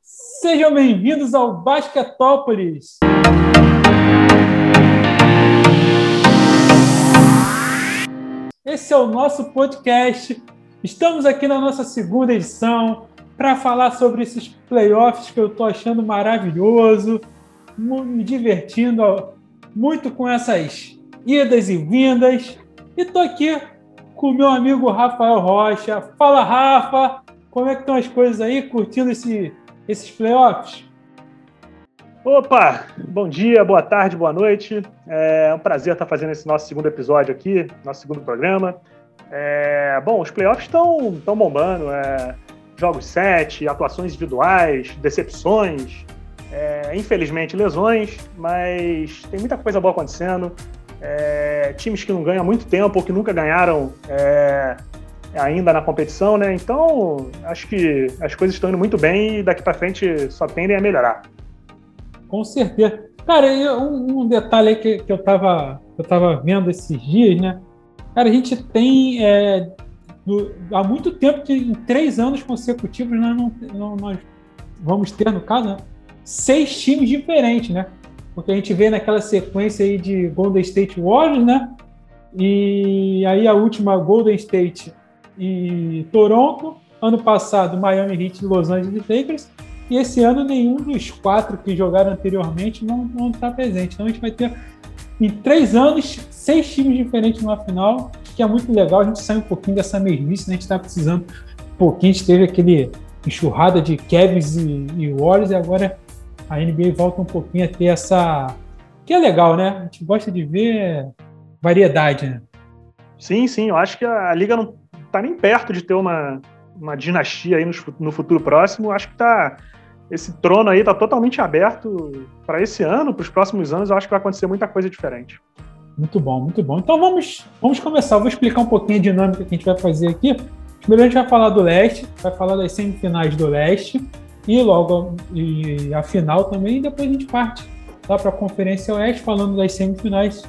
Sejam bem-vindos ao Basquetópolis. Esse é o nosso podcast. Estamos aqui na nossa segunda edição para falar sobre esses playoffs que eu estou achando maravilhoso, me divertindo muito com essas idas e vindas. E estou aqui com o meu amigo Rafael Rocha. Fala, Rafa! Como é que estão as coisas aí, curtindo esse, esses playoffs? Opa, bom dia, boa tarde, boa noite. É um prazer estar fazendo esse nosso segundo episódio aqui, nosso segundo programa. É, bom, os playoffs estão bombando. É, jogos 7, atuações individuais, decepções, é, infelizmente lesões, mas tem muita coisa boa acontecendo. É, times que não ganham há muito tempo ou que nunca ganharam é, ainda na competição, né? Então, acho que as coisas estão indo muito bem e daqui para frente só tendem a melhorar. Com certeza. Cara, um, um detalhe que, que eu estava eu tava vendo esses dias, né? Cara, a gente tem é, do, há muito tempo, que em três anos consecutivos, nós, não, não, nós vamos ter, no caso, né, seis times diferentes, né? Porque a gente vê naquela sequência aí de Golden State Warriors, né? E aí a última Golden State e Toronto, ano passado Miami Heat e Los Angeles Lakers, e esse ano nenhum dos quatro que jogaram anteriormente não está presente. Então a gente vai ter em três anos seis times diferentes numa final, que é muito legal. A gente sai um pouquinho dessa mesmice, né? A gente está precisando um pouquinho. A gente teve aquele enxurrada de Cavs e, e Warriors e agora a NBA volta um pouquinho a ter essa que é legal, né? A gente gosta de ver variedade, né? Sim, sim. Eu acho que a liga não está nem perto de ter uma, uma dinastia aí no, no futuro próximo. Acho que tá esse trono aí está totalmente aberto para esse ano, para os próximos anos. Eu acho que vai acontecer muita coisa diferente. Muito bom, muito bom. Então vamos, vamos começar. Eu vou explicar um pouquinho a dinâmica que a gente vai fazer aqui. Primeiro a gente vai falar do leste, vai falar das semifinais do leste e logo e a final também. E depois a gente parte lá para a Conferência Oeste, falando das semifinais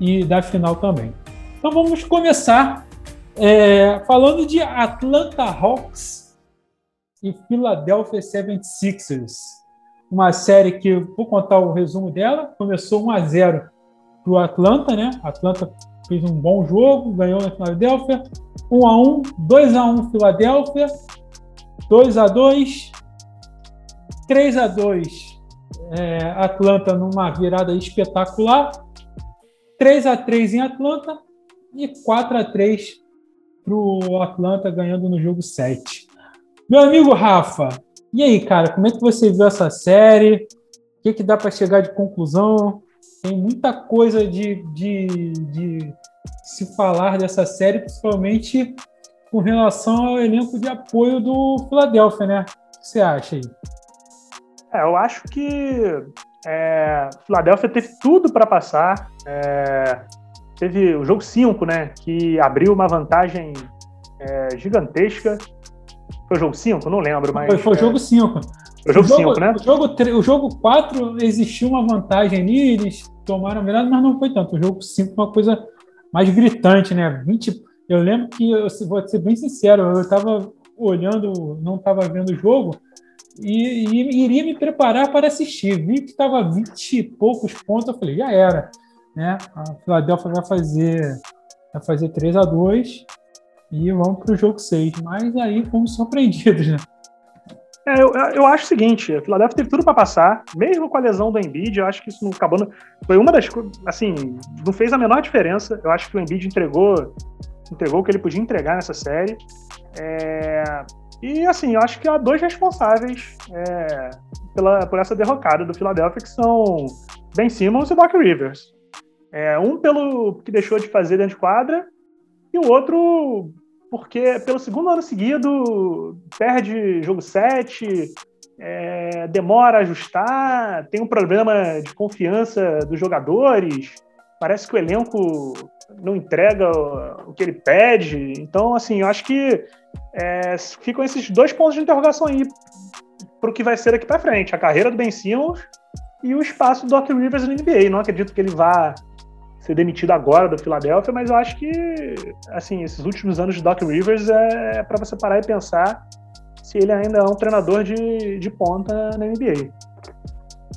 e da final também. Então vamos começar é, falando de Atlanta Hawks e Philadelphia 76ers. Uma série que, vou contar o resumo dela, começou 1 a 0 para o Atlanta, né? Atlanta fez um bom jogo, ganhou na Philadelphia. 1 a 1 2 a 1 Philadelphia, 2 a 2 3 a 2 é, Atlanta numa virada espetacular, 3 a 3 em Atlanta e 4 a 3 para o Atlanta ganhando no jogo 7. Meu amigo Rafa, e aí, cara, como é que você viu essa série? O que, que dá para chegar de conclusão? Tem muita coisa de, de, de se falar dessa série, principalmente com relação ao elenco de apoio do Philadelphia, né? O que você acha aí? É, eu acho que é, Philadelphia teve tudo para passar. É, teve o jogo 5, né? Que abriu uma vantagem é, gigantesca foi o jogo 5? Não lembro, mas. Foi, foi o jogo 5. Foi o jogo 5, né? O jogo, o jogo 4 existiu uma vantagem ali, eles tomaram a virada, mas não foi tanto. O jogo 5 foi uma coisa mais gritante, né? 20. Eu lembro que, eu vou ser bem sincero, eu estava olhando, não estava vendo o jogo, e, e, iria me preparar para assistir. Vi que estava 20 e poucos pontos, eu falei, já era. Né? A Philadelphia vai fazer, vai fazer 3 a 2 e vamos para o jogo 6. Mas aí fomos surpreendidos, né? É, eu, eu acho o seguinte, a Philadelphia teve tudo para passar, mesmo com a lesão do Embiid, eu acho que isso não acabou. Foi uma das coisas, assim, não fez a menor diferença. Eu acho que o Embiid entregou, entregou o que ele podia entregar nessa série. É, e assim, eu acho que há dois responsáveis é, pela, por essa derrocada do Philadelphia, que são Ben Simmons e Doc Rivers. É, um pelo que deixou de fazer dentro de quadra, e o outro porque pelo segundo ano seguido perde jogo 7, é, demora a ajustar, tem um problema de confiança dos jogadores, parece que o elenco não entrega o, que ele pede. Então, assim, eu acho que é, ficam esses dois pontos de interrogação aí para o que vai ser daqui para frente: a carreira do Ben Simmons e o espaço do Doc Rivers no NBA. Não acredito que ele vá ser demitido agora do Philadelphia, mas eu acho que, assim, esses últimos anos de Doc Rivers é, é para você parar e pensar se ele ainda é um treinador de, de ponta na NBA.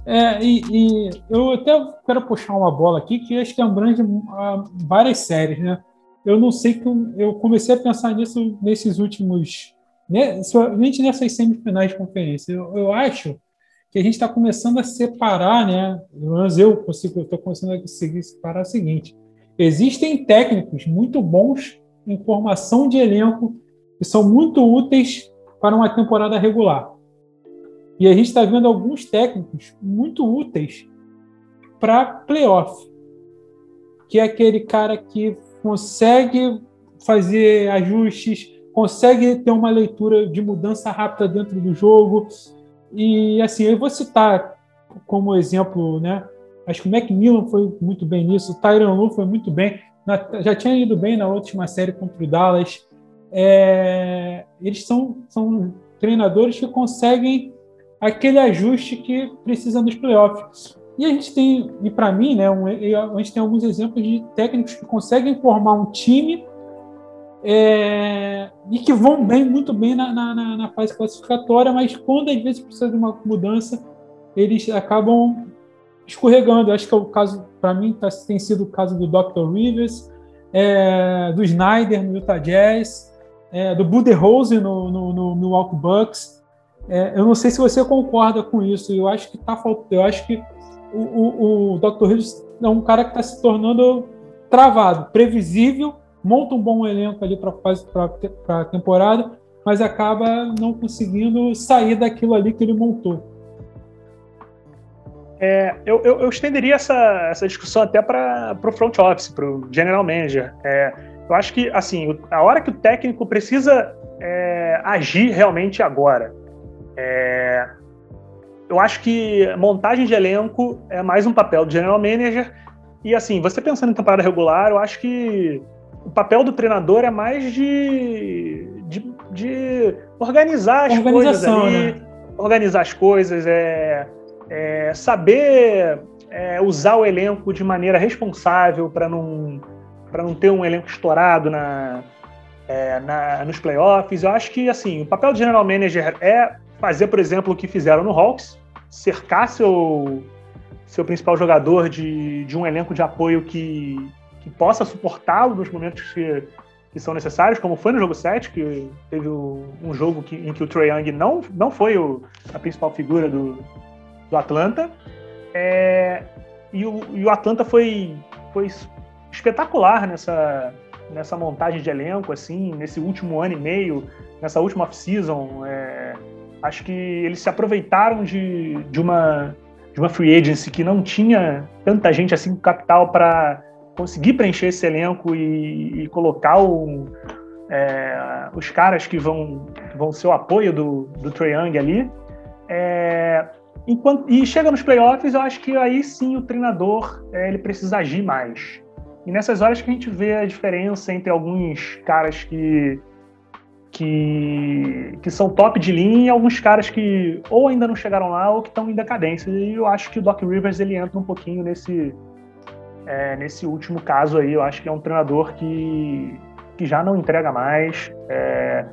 É, e, e, eu até quero puxar uma bola aqui que acho que abrange uh, várias séries, né? Eu não sei que eu comecei a pensar nisso nesses últimos, né, somente nessas semifinais de conferência. Eu, eu acho que a gente está começando a separar, né? Mas eu consigo, estou começando a conseguir separar o seguinte: existem técnicos muito bons em formação de elenco que são muito úteis para uma temporada regular. E a gente está vendo alguns técnicos muito úteis para playoff, que é aquele cara que consegue fazer ajustes, consegue ter uma leitura de mudança rápida dentro do jogo. E assim, eu vou citar como exemplo, né? Acho que o Macmillan foi muito bem nisso, o Tyron Lu foi muito bem, já tinha ido bem na última série contra o Dallas. É, eles são, são treinadores que conseguem aquele ajuste que precisa nos playoffs. E a gente tem, e para mim, né, um, a gente tem alguns exemplos de técnicos que conseguem formar um time é, e que vão bem, muito bem na, na, na, fase classificatória, mas quando às vezes precisa de uma mudança, eles acabam escorregando. Acho que é o caso, para mim, tá, tem sido o caso do Dr. Rivers, é, do Snyder no Utah Jazz, é, do Budenholzer no, no, no Milwaukee Bucks. É, eu não sei se você concorda com isso. Eu acho que tá faltando. Eu acho que o, o, o Dr. Rivers é um cara que está se tornando travado, previsível, monta um bom elenco ali para a temporada, mas acaba não conseguindo sair daquilo ali que ele montou. É, eu, eu, eu, estenderia essa, essa discussão até para o front office, para o general manager. É, eu acho que, assim, a hora que o técnico precisa é, agir realmente agora. É, eu acho que montagem de elenco é mais um papel do general manager. E, assim, você pensando em temporada regular, eu acho que o papel do treinador é mais de, de, de organizar as coisas ali, né? organizar as coisas, é, é saber é, usar o elenco de maneira responsável para não para não ter um elenco estourado na, é, na, nos playoffs. Eu acho que assim o papel do general manager é fazer, por exemplo, o que fizeram no Hawks, cercar seu seu principal jogador de, de um elenco de apoio que, que possa suportá-lo nos momentos que, que são necessários, como foi no jogo 7, que teve um jogo que, em que o Trae Young não, não foi o, a principal figura do, do Atlanta. É, e, o, e o Atlanta foi, foi espetacular nessa, nessa montagem de elenco, assim, nesse último ano e meio, nessa última off-season. É, acho que eles se aproveitaram de, de, uma, de uma free agency que não tinha tanta gente assim capital para conseguir preencher esse elenco e, e colocar o, é, os caras que vão, vão ser o apoio do, do Trae Young ali. É, enquanto, e chega nos playoffs, eu acho que aí sim o treinador é, ele precisa agir mais. E nessas horas que a gente vê a diferença entre alguns caras que que, que são top de linha e alguns caras que ou ainda não chegaram lá ou que estão em decadência. E eu acho que o Doc Rivers ele entra um pouquinho nesse, é, nesse último caso aí. Eu acho que é um treinador que, que já não entrega mais. É,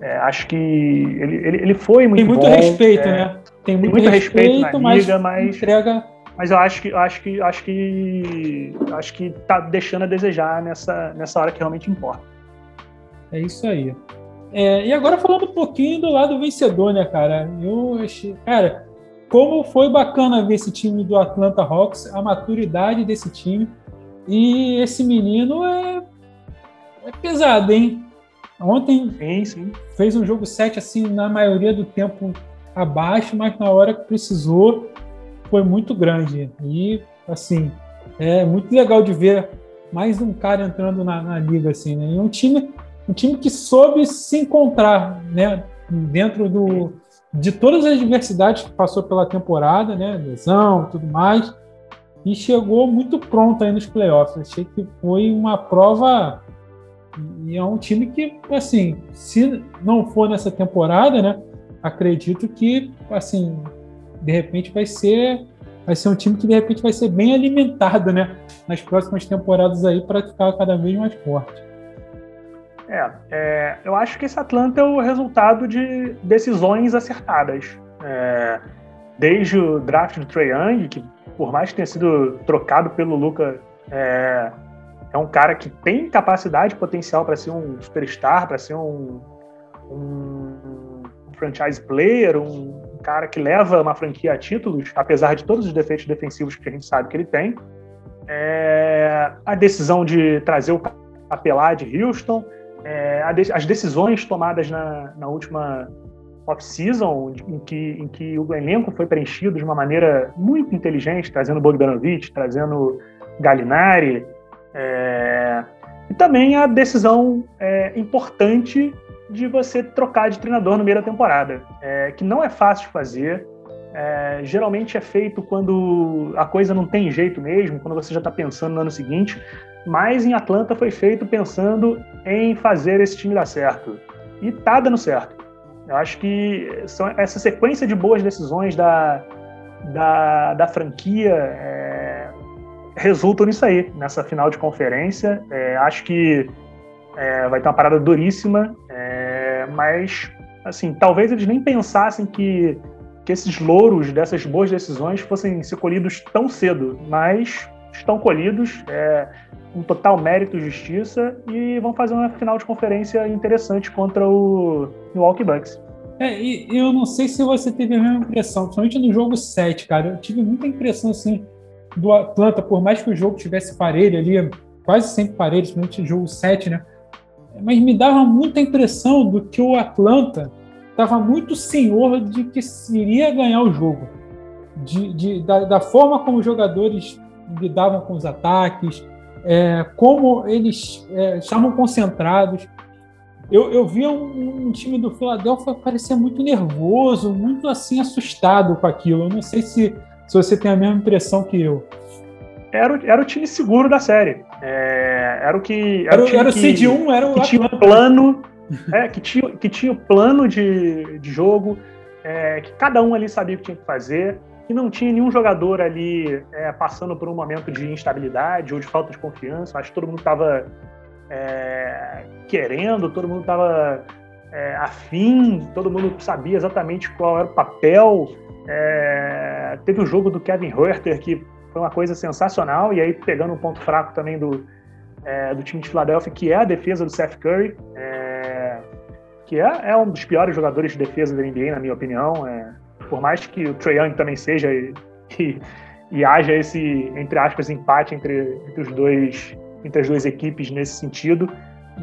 é, acho que ele, ele, ele foi muito Tem muito bom, respeito, é, né? Tem muito, tem muito respeito, respeito, na liga, mas, mas entrega mas eu acho que acho que acho que acho que tá deixando a desejar nessa nessa hora que realmente importa. É isso aí. É, e agora falando um pouquinho do lado vencedor, né, cara? Eu achei, cara, como foi bacana ver esse time do Atlanta Hawks, a maturidade desse time. E esse menino é, é pesado, hein? Ontem sim, sim. fez um jogo 7, assim, na maioria do tempo abaixo, mas na hora que precisou foi muito grande. E, assim, é muito legal de ver mais um cara entrando na, na liga, assim, né? E um time um time que soube se encontrar, né, dentro do, de todas as adversidades que passou pela temporada, né, lesão, tudo mais, e chegou muito pronto aí nos playoffs. Achei que foi uma prova e é um time que, assim, se não for nessa temporada, né, acredito que, assim, de repente vai ser vai ser um time que de repente vai ser bem alimentado, né, nas próximas temporadas aí para ficar cada vez mais forte. É, é, eu acho que esse Atlanta é o resultado de decisões acertadas. É, desde o draft do Trae Young, que por mais que tenha sido trocado pelo Luca, é, é um cara que tem capacidade, potencial para ser um superstar, para ser um, um, franchise player, um cara que leva uma franquia a títulos, apesar de todos os defeitos defensivos que a gente sabe que ele tem. É, a decisão de trazer o Capelá de Houston, é, as decisões tomadas na, na última off-season, em que, em que o elenco foi preenchido de uma maneira muito inteligente, trazendo Bogdanovich, trazendo Gallinari, é, e também a decisão é, importante de você trocar de treinador no meio da temporada, é, que não é fácil de fazer. É, geralmente é feito quando a coisa não tem jeito mesmo, quando você já está pensando no ano seguinte. Mas em Atlanta foi feito pensando em fazer esse time dar certo. E tá dando certo. Eu acho que essa sequência de boas decisões da, da, da franquia é, resultam nisso aí, nessa final de conferência. É, acho que é, vai ter uma parada duríssima, é, mas assim, talvez eles nem pensassem que, que esses louros dessas boas decisões fossem ser colhidos tão cedo, mas estão colhidos. É, um total mérito e justiça e vão fazer uma final de conferência interessante contra o Milwaukee Bucks. É, e eu não sei se você teve a mesma impressão, principalmente no jogo 7, cara. Eu tive muita impressão, assim, do Atlanta, por mais que o jogo tivesse parelho ali, quase sempre parelho, principalmente no jogo 7, né? Mas me dava muita impressão do que o Atlanta estava muito senhor de que iria ganhar o jogo. De, de da, da, forma como os jogadores lidavam com os ataques, é, como eles é, estavam concentrados. Eu, eu via um, um, time do Philadelphia parecer muito nervoso, muito assim assustado com aquilo. Eu não sei se, se você tem a mesma impressão que eu. Era, era o time seguro da série. É, era o que. Era, era, era o Seed 1, era o que tinha um plano, é, que tinha que tinha o plano de, de jogo, é, que cada um ali sabia o que tinha que fazer que não tinha nenhum jogador ali é, passando por um momento de instabilidade ou de falta de confiança. Acho que todo mundo estava é, querendo, todo mundo estava é, afim, todo mundo sabia exatamente qual era o papel. É, teve o jogo do Kevin Herter, que foi uma coisa sensacional, e aí pegando um ponto fraco também do, é, do time de Filadélfia, que é a defesa do Seth Curry, é, que é, um dos piores jogadores de defesa da NBA, na minha opinião. É, por mais que o Trae Young também seja e, e, e, haja esse, entre aspas, empate entre, entre, os dois, entre as duas equipes nesse sentido,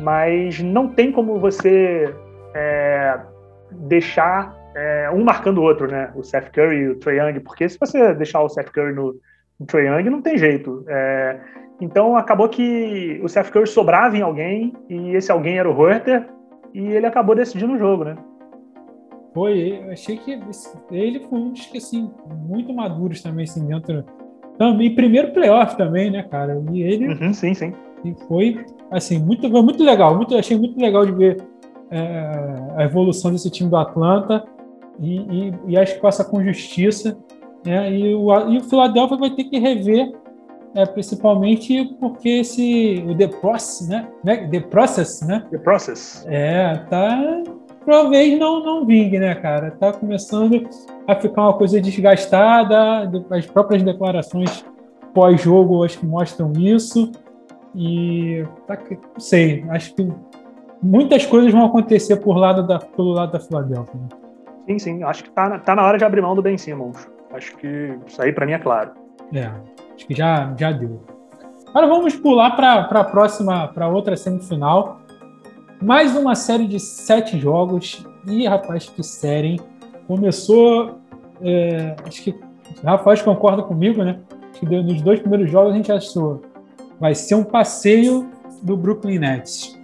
mas não tem como você é, deixar é, um marcando o outro, né? O Seth Curry e o Trae Young, porque se você deixar o Seth Curry no, no Trae Young, não tem jeito. É, então acabou que o Seth Curry sobrava em alguém e esse alguém era o Huerter e ele acabou decidindo o jogo, né? Foi, achei que ele foi um dos que, assim, muito maduros também, assim, dentro. Também, primeiro playoff também, né, cara? E ele. Uhum, sim, sim. E foi, assim, muito, foi muito legal. Muito, achei muito legal de ver é, a evolução desse time do Atlanta. E, e, e, acho que passa com justiça. Né? E, o, e o Philadelphia vai ter que rever, é, principalmente porque esse o The Process, né? The Process, né? The Process. É, tá talvez não, não vingue, né, cara? Tá começando a ficar uma coisa desgastada, as próprias declarações pós-jogo acho que mostram isso. E tá, não sei, acho que muitas coisas vão acontecer por lado da, pelo lado da Filadélfia. Né? Sim, sim. Acho que tá, tá na hora de abrir mão do Ben Simmons. Acho que isso aí para mim é claro. É, acho que já, já deu. Agora vamos pular para a próxima, para outra semifinal. Mais uma série de sete jogos. E, rapaz, que série, hein? Começou. É, acho que Rafael concorda comigo, né? Que nos dois primeiros jogos a gente achou. Vai ser um passeio do Brooklyn Nets.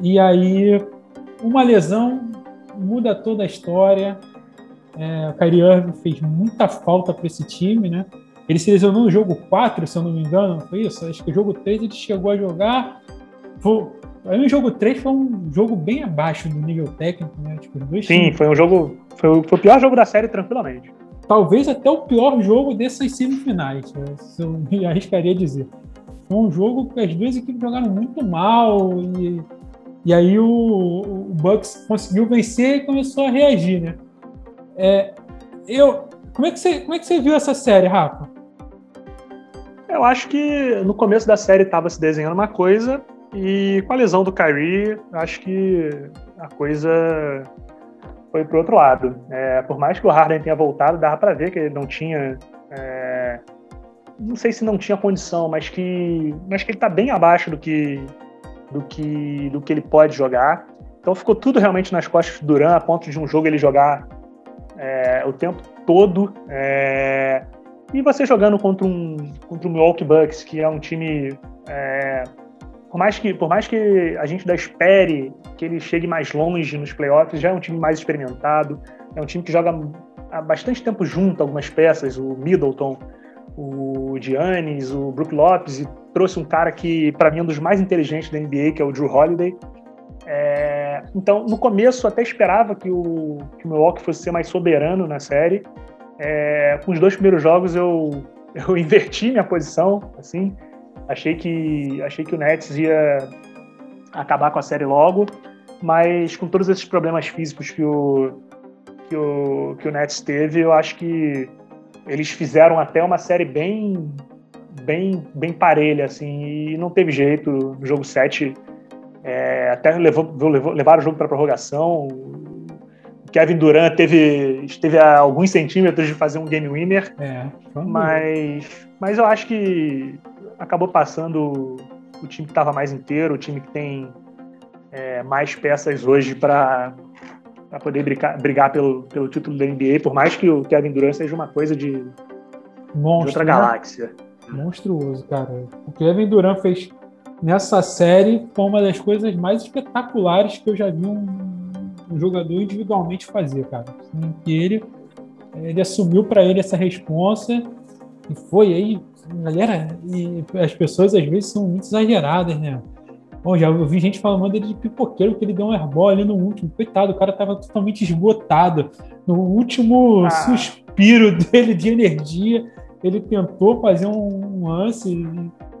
E aí, uma lesão muda toda a história. É, o Kyrie Irving fez muita falta para esse time, né? Ele se lesionou no jogo 4, se eu não me engano, foi isso? Acho que o jogo 3 ele chegou a jogar. Aí o jogo 3 foi um jogo bem abaixo do nível técnico, né? Tipo, dois Sim, times. foi um jogo. Foi, foi, o pior jogo da série, tranquilamente. Talvez até o pior jogo dessas semifinais, né? se eu me arriscaria a dizer. Foi um jogo que as duas equipes jogaram muito mal e E aí o, o Bucks conseguiu vencer e começou a reagir, né? É, eu, como, é que você, como é que você viu essa série, Rafa? Eu acho que no começo da série estava se desenhando uma coisa e com a lesão do Kyrie, acho que a coisa foi pro outro lado. É, por mais que o Harden tenha voltado, dava para ver que ele não tinha. É, não sei se não tinha condição, mas que, mas que ele está bem abaixo do que, do, que, do que ele pode jogar. Então ficou tudo realmente nas costas do Duran, a ponto de um jogo ele jogar é, o tempo todo. É, e você jogando contra um, contra o Milwaukee Bucks, que é um time. Por, mais que, por mais que a gente espere que ele chegue mais longe nos playoffs, já é um time mais experimentado. É um time que joga há bastante tempo junto algumas peças, o Middleton, o Giannis, o Brook Lopes, e trouxe um cara que, para mim, é um dos mais inteligentes da NBA, que é o Drew Holiday. É, então, no começo, até esperava que o, que o Milwaukee fosse ser mais soberano na série, é, com os dois primeiros jogos eu, eu inverti minha posição, assim. Achei que, achei que o Nets ia acabar com a série logo, mas com todos esses problemas físicos que o, que o, que o Nets teve, eu acho que eles fizeram até uma série bem bem bem parelha assim e não teve jeito no jogo 7 é, até levou, levou, levaram o jogo para prorrogação Kevin Durant teve, esteve a alguns centímetros de fazer um game winner. É, mas, mas eu acho que acabou passando o time que estava mais inteiro, o time que tem é, mais peças hoje para poder brigar, brigar pelo, pelo título da NBA, por mais que o Kevin Durant seja uma coisa de, Monstro, de outra né? galáxia. Monstruoso, cara. O Kevin Durant fez nessa série foi uma das coisas mais espetaculares que eu já vi um um jogador individualmente fazer, cara. Assim, que ele, ele assumiu para ele essa responsa e foi aí, galera, e as pessoas às vezes são muito exageradas, né? Bom, já ouvi gente falando dele de pipoqueiro, que ele deu um airball ali no último. Coitado, o cara tava totalmente esgotado. No último ah. suspiro dele de energia, ele tentou fazer um lance,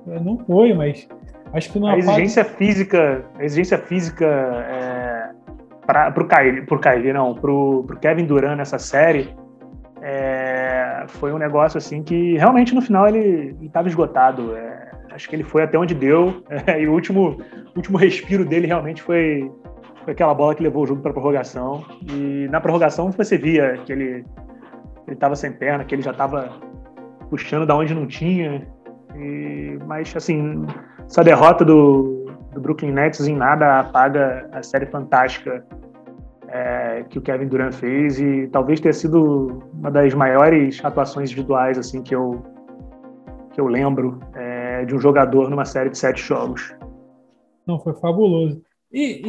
não foi, mas acho que não a exigência física, a exigência física é, para pro Kyrie, pro Kyrie não, pro, pro Kevin Durant nessa série, é, foi um negócio assim que realmente no final ele estava esgotado. É, acho que ele foi até onde deu é, e o último, último respiro dele realmente foi, foi aquela bola que levou o jogo para prorrogação. E na prorrogação você via que ele estava sem perna, que ele já estava puxando da onde não tinha. E, mas assim, essa derrota do, do Brooklyn Nets em nada apaga a série fantástica é, que o Kevin Durant fez e talvez tenha sido uma das maiores atuações individuais assim que eu que eu lembro é, de um jogador numa série de sete jogos. Não, foi fabuloso. E,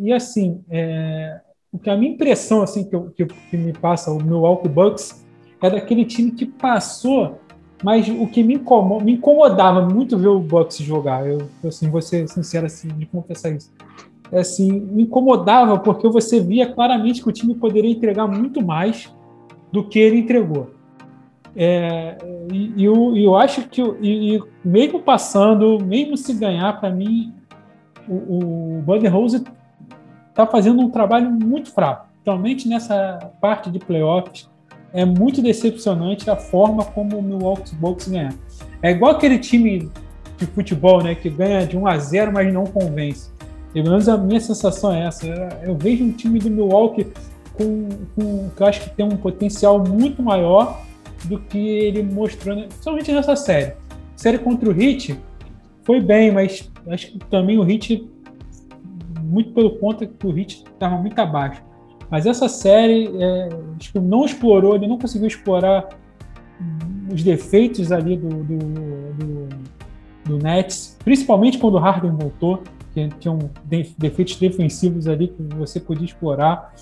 e, e assim, é, o que a minha impressão assim que, eu, que, que, me passa o Milwaukee Bucks é daquele time que passou, mas o que me, incomoda, me incomodava muito ver o Bucks jogar. Eu, assim, vou ser sincero assim, de confessar isso assim, me incomodava porque você via claramente que o time poderia entregar muito mais do que ele entregou. É, e, e eu, eu, acho que, e, e mesmo passando, mesmo se ganhar, para mim, o, o está fazendo um trabalho muito fraco. Principalmente nessa parte de playoffs, é muito decepcionante a forma como o Milwaukee Bucks ganha. É igual aquele time de futebol, né, que ganha de 1 a 0, mas não convence. Pelo menos a minha sensação é essa. Eu vejo um time do Milwaukee com, com que eu acho que tem um potencial muito maior do que ele mostrou, principalmente nessa série. série contra o Heat foi bem, mas acho que também o Heat, muito pelo conta que o Heat estava muito abaixo. Mas essa série, é, acho que não explorou, ele não conseguiu explorar os defeitos ali do, do, do, do Nets, principalmente quando o Harden voltou que tinham defeitos defensivos ali que você podia explorar,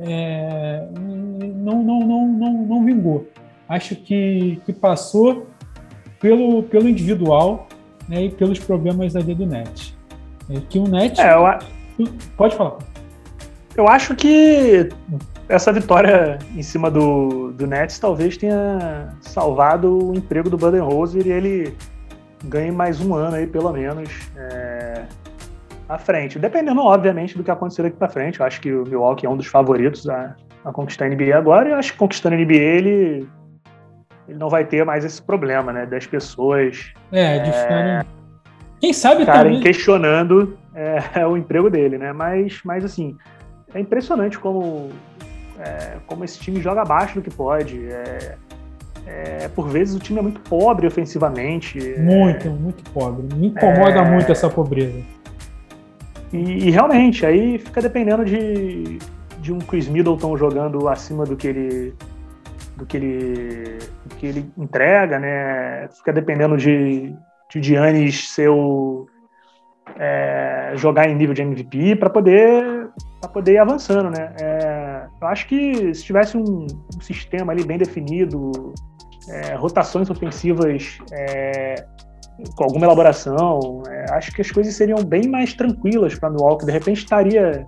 é, não, não, não, não, não vingou. Acho que, que passou pelo, pelo individual né, e pelos problemas ali do net. É, que o net. É, eu, pode falar. Eu acho que essa vitória em cima do, do Nets talvez tenha salvado o emprego do Budenholzer e ele ganhe mais um ano aí, pelo menos. É, à frente. Dependendo, obviamente, do que acontecer daqui para frente. Eu acho que o Milwaukee é um dos favoritos a, a conquistar a NBA agora. E eu acho que conquistando a NBA ele, ele não vai ter mais esse problema, né? Das pessoas. É, de é, Quem sabe ficarem também... questionando é, o emprego dele, né? Mas, mas assim, é impressionante como, é, como esse time joga abaixo do que pode. É, é, por vezes o time é muito pobre ofensivamente. Muito, muito pobre. Me incomoda é. muito essa pobreza. E, e, realmente, aí fica dependendo de, de um Chris Middleton jogando acima do que ele do que ele, do que ele entrega, né? Fica dependendo de, de Giannis ser o, é, jogar em nível de MVP para poder para poder ir avançando, né? É, eu acho que se tivesse um, um sistema ali bem definido, é, rotações ofensivas é, com alguma elaboração, é, acho que as coisas seriam bem mais tranquilas para Milwaukee. De repente estaria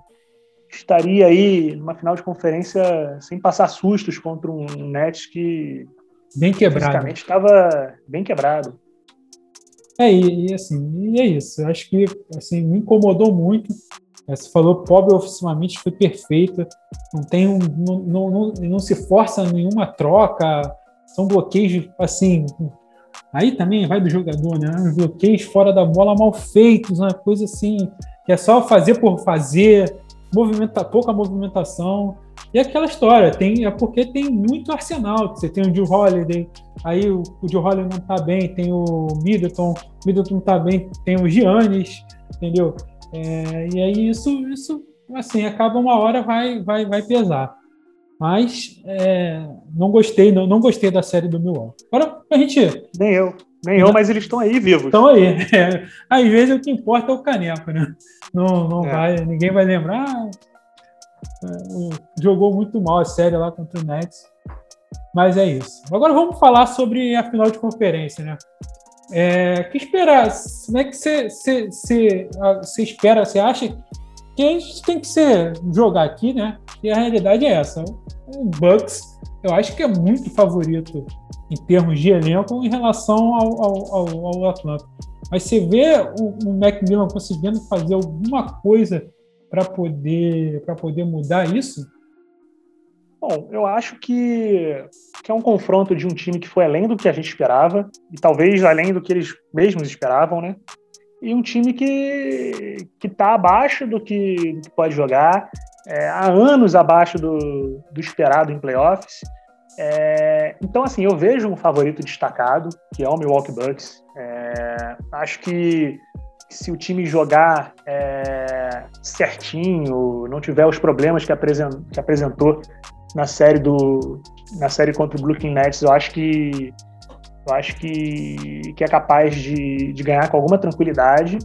estaria aí numa final de conferência sem passar sustos contra um Nets que bem quebrado estava bem quebrado. É, e, e, assim, e é isso. Eu acho que assim, me incomodou muito. É, você falou pobre ofensivamente foi perfeita. Não tem um, não, não, não, não se força nenhuma troca. São bloqueios assim. Aí também vai do jogador, né? Uns bloqueios fora da bola mal feitos, uma coisa assim que é só fazer por fazer, movimenta, pouca movimentação. E aquela história, tem, é porque tem muito arsenal. Você tem o Joe Holiday, aí o, o Joe Holiday não tá bem, tem o Middleton, Middleton não tá bem, tem o Giannis, entendeu? É, e aí isso, isso, assim, acaba uma hora vai, vai, vai pesar. Mas é, não gostei, não, não gostei da série do Milwaukee. Agora, a gente. Nem eu. Nem eu, mas eles estão aí vivos. Estão aí. É, às vezes o que importa é o caneco, né? Não, não é. vai, ninguém vai lembrar. É, jogou muito mal a série lá contra o Nets. Mas é isso. Agora vamos falar sobre a final de conferência, né? É, que esperar? Como é que você espera? Você acha que a gente tem que ser, jogar aqui, né? E a realidade é essa. O Bucks, eu acho que é muito favorito em termos de elenco em relação ao, ao, ao, Atlanta. Mas você vê o, o Macmillan conseguindo fazer alguma coisa para poder, poder mudar isso? Bom, eu acho que, que é um confronto de um time que foi além do que a gente esperava, e talvez além do que eles mesmos esperavam, né? E um time que está abaixo do que, que, pode jogar, é, há anos abaixo do, do esperado em playoffs. É, então, assim, eu vejo um favorito destacado, que é o Milwaukee Bucks. É, acho que se o time jogar é, certinho, não tiver os problemas que, apresent, que apresentou na série do na série contra o Brooklyn Nets, eu acho que eu acho que, que é capaz de, de ganhar com alguma tranquilidade.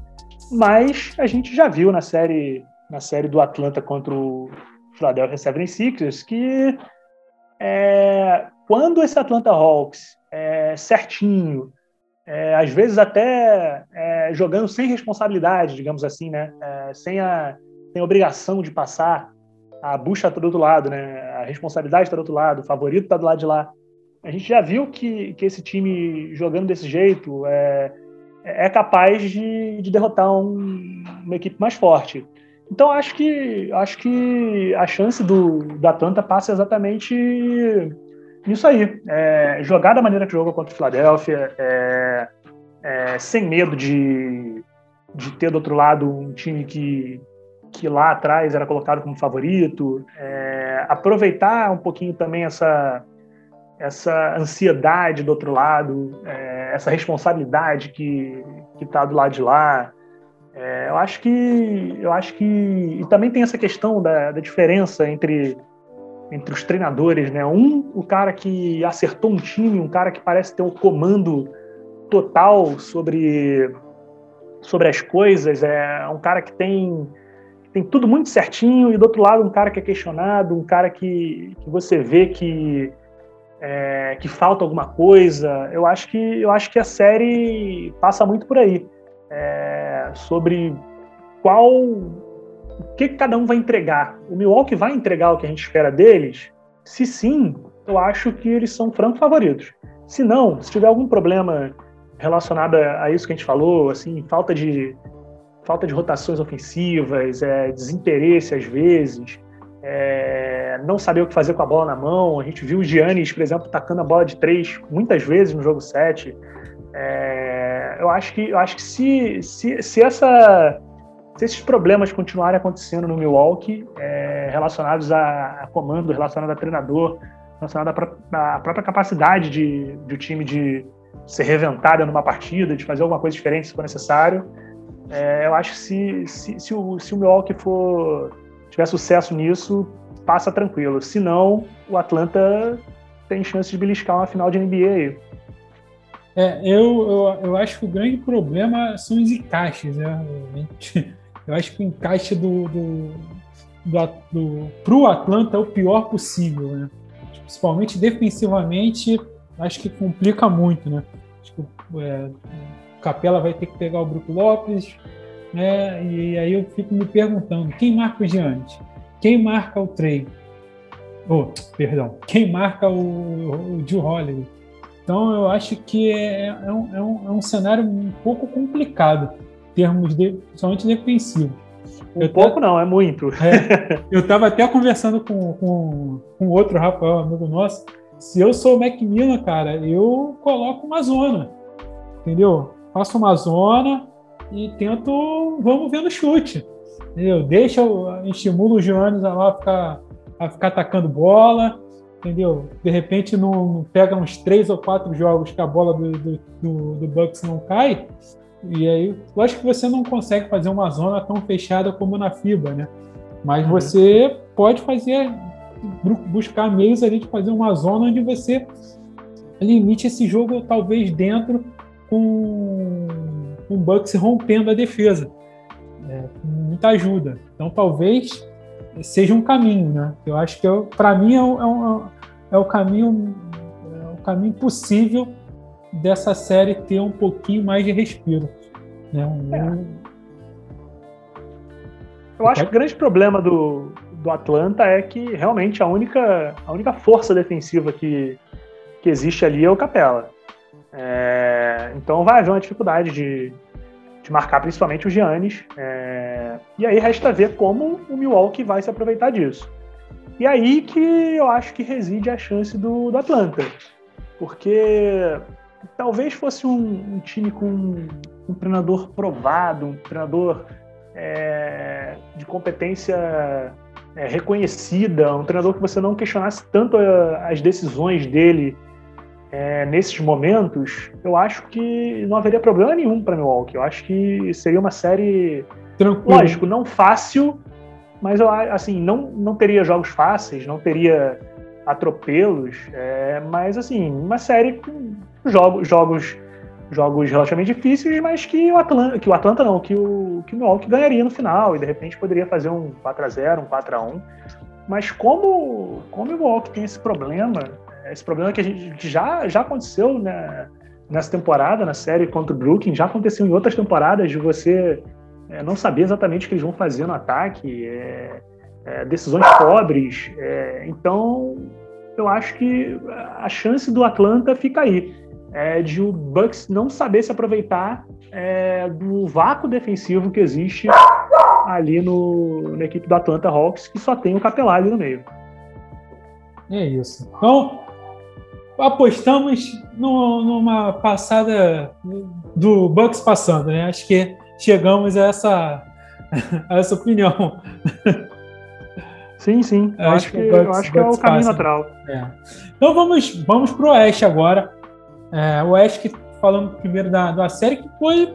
Mas a gente já viu na série na série do Atlanta contra o Philadelphia 76ers que é, quando esse Atlanta Hawks é certinho é, às vezes até é, jogando sem responsabilidade, digamos assim, né? É, sem, a, sem a obrigação de passar, a bucha está do outro lado, né? A responsabilidade está do outro lado, o favorito está do lado de lá. A gente já viu que, que esse time jogando desse jeito é, é capaz de, de derrotar um, uma equipe mais forte. Então acho que acho que a chance do, do Atlanta passa exatamente isso aí. É, jogar da maneira que jogou contra o Philadelphia, é, é, sem medo de, de ter do outro lado um time que, que lá atrás era colocado como favorito, é, aproveitar um pouquinho também essa, essa ansiedade do outro lado, é, essa responsabilidade que está do lado de lá. É, eu acho que eu acho que e também tem essa questão da, da diferença entre entre os treinadores, né? Um, o cara que acertou um time, um cara que parece ter o um comando total sobre sobre as coisas, é um cara que tem tem tudo muito certinho e do outro lado um cara que é questionado, um cara que, que você vê que é, que falta alguma coisa. Eu acho que eu acho que a série passa muito por aí é, sobre qual o que cada um vai entregar. O Milwaukee vai entregar o que a gente espera deles? Se sim, eu acho que eles são franco favoritos. Se não, se tiver algum problema relacionado a isso que a gente falou, assim, falta de falta de rotações ofensivas, é, desinteresse às vezes, é, não saber o que fazer com a bola na mão. A gente viu o Giannis, por exemplo, tacando a bola de três muitas vezes no jogo 7. É, eu acho que, eu acho que se, se, se, essa, se esses problemas continuarem acontecendo no Milwaukee, é, relacionados a, a, comando, relacionados a treinador, relacionados à própria capacidade de, de o time de ser reventado numa partida, de fazer alguma coisa diferente se for necessário, é, eu acho que se, se, se, o, se o Milwaukee for, tiver sucesso nisso, passa tranquilo. Se não, o Atlanta tem chance de beliscar uma final de NBA. É, eu, eu, eu acho que o grande problema são os encaixes, né? Eu acho que o encaixe do, do, do, do pro Atlanta é o pior possível, né? Principalmente defensivamente, acho que complica muito, né? Acho que é, o Capela vai ter que pegar o Bruto Lopes, né? E aí eu fico me perguntando, quem marca o Giannis? Quem marca o Trey? Oh, perdão, quem marca o, o Joe Holiday? Então eu acho que é, é, um, é, um, é um cenário um pouco complicado, em termos de, principalmente defensivos. Um eu pouco não, é muito. É, eu estava até conversando com, com, com outro Rafael, amigo nosso. Se eu sou o Macmillan, cara, eu coloco uma zona, entendeu? Faço uma zona e tento, vamos ver no chute, entendeu? Deixa, estimulo o Joanes a lá ficar, a ficar atacando bola, entendeu? De repente não, pega uns três ou quatro jogos que a bola do, do, do, do Bucks não cai, e aí, lógico que você não consegue fazer uma zona tão fechada como na FIBA, né? Mas uhum. você pode fazer, buscar meios ali de fazer uma zona onde você limite esse jogo talvez dentro com o Bucks rompendo a defesa. É, muita ajuda. Então talvez seja um caminho, né? Eu acho que para mim é, um, é, o caminho é o caminho possível dessa série ter um pouquinho mais de respiro. Né? Um, é. Eu acho que o grande problema do, do Atlanta é que realmente a única, a única força defensiva que, que existe ali é o Capela. É, então vai haver uma dificuldade de, de marcar principalmente o Giannis. É, e aí resta ver como o Milwaukee vai se aproveitar disso. E aí que eu acho que reside a chance do, do Atlanta. Porque talvez fosse um, um time com um, treinador provado, um treinador é, de competência é, reconhecida, um treinador que você não questionasse tanto a, as decisões dele é, nesses momentos, eu acho que não haveria problema nenhum para Milwaukee. Eu acho que seria uma série, Tranquilo. lógico, não fácil, mas eu assim não, não teria jogos fáceis, não teria atropelos, é, mas assim uma série com jogos, jogos, jogos relativamente difíceis, mas que o Atlanta, que o Atlanta não, que o, que o Milwaukee ganharia no final e de repente poderia fazer um 4 a 0 um 4 a 1 Mas como, como o Milwaukee tem esse problema, esse problema que a gente já, já aconteceu né, nessa temporada, na série contra o Brooklyn, já aconteceu em outras temporadas de você é, não saber exatamente o que eles vão fazer no ataque, é, é, decisões pobres. É, então, eu acho que a chance do Atlanta fica aí é, de o Bucks não saber se aproveitar é, do vácuo defensivo que existe ali no, na equipe do Atlanta Hawks, que só tem o Capelá ali no meio. É isso. Então, apostamos no, numa passada do Bucks passando, né? Acho que chegamos a essa, a essa opinião. Sim, sim. Eu acho, que, Bucks, eu acho que é o caminho natural. É. Então vamos, vamos para o Oeste agora. É, o Oeste que falando primeiro da, da série que foi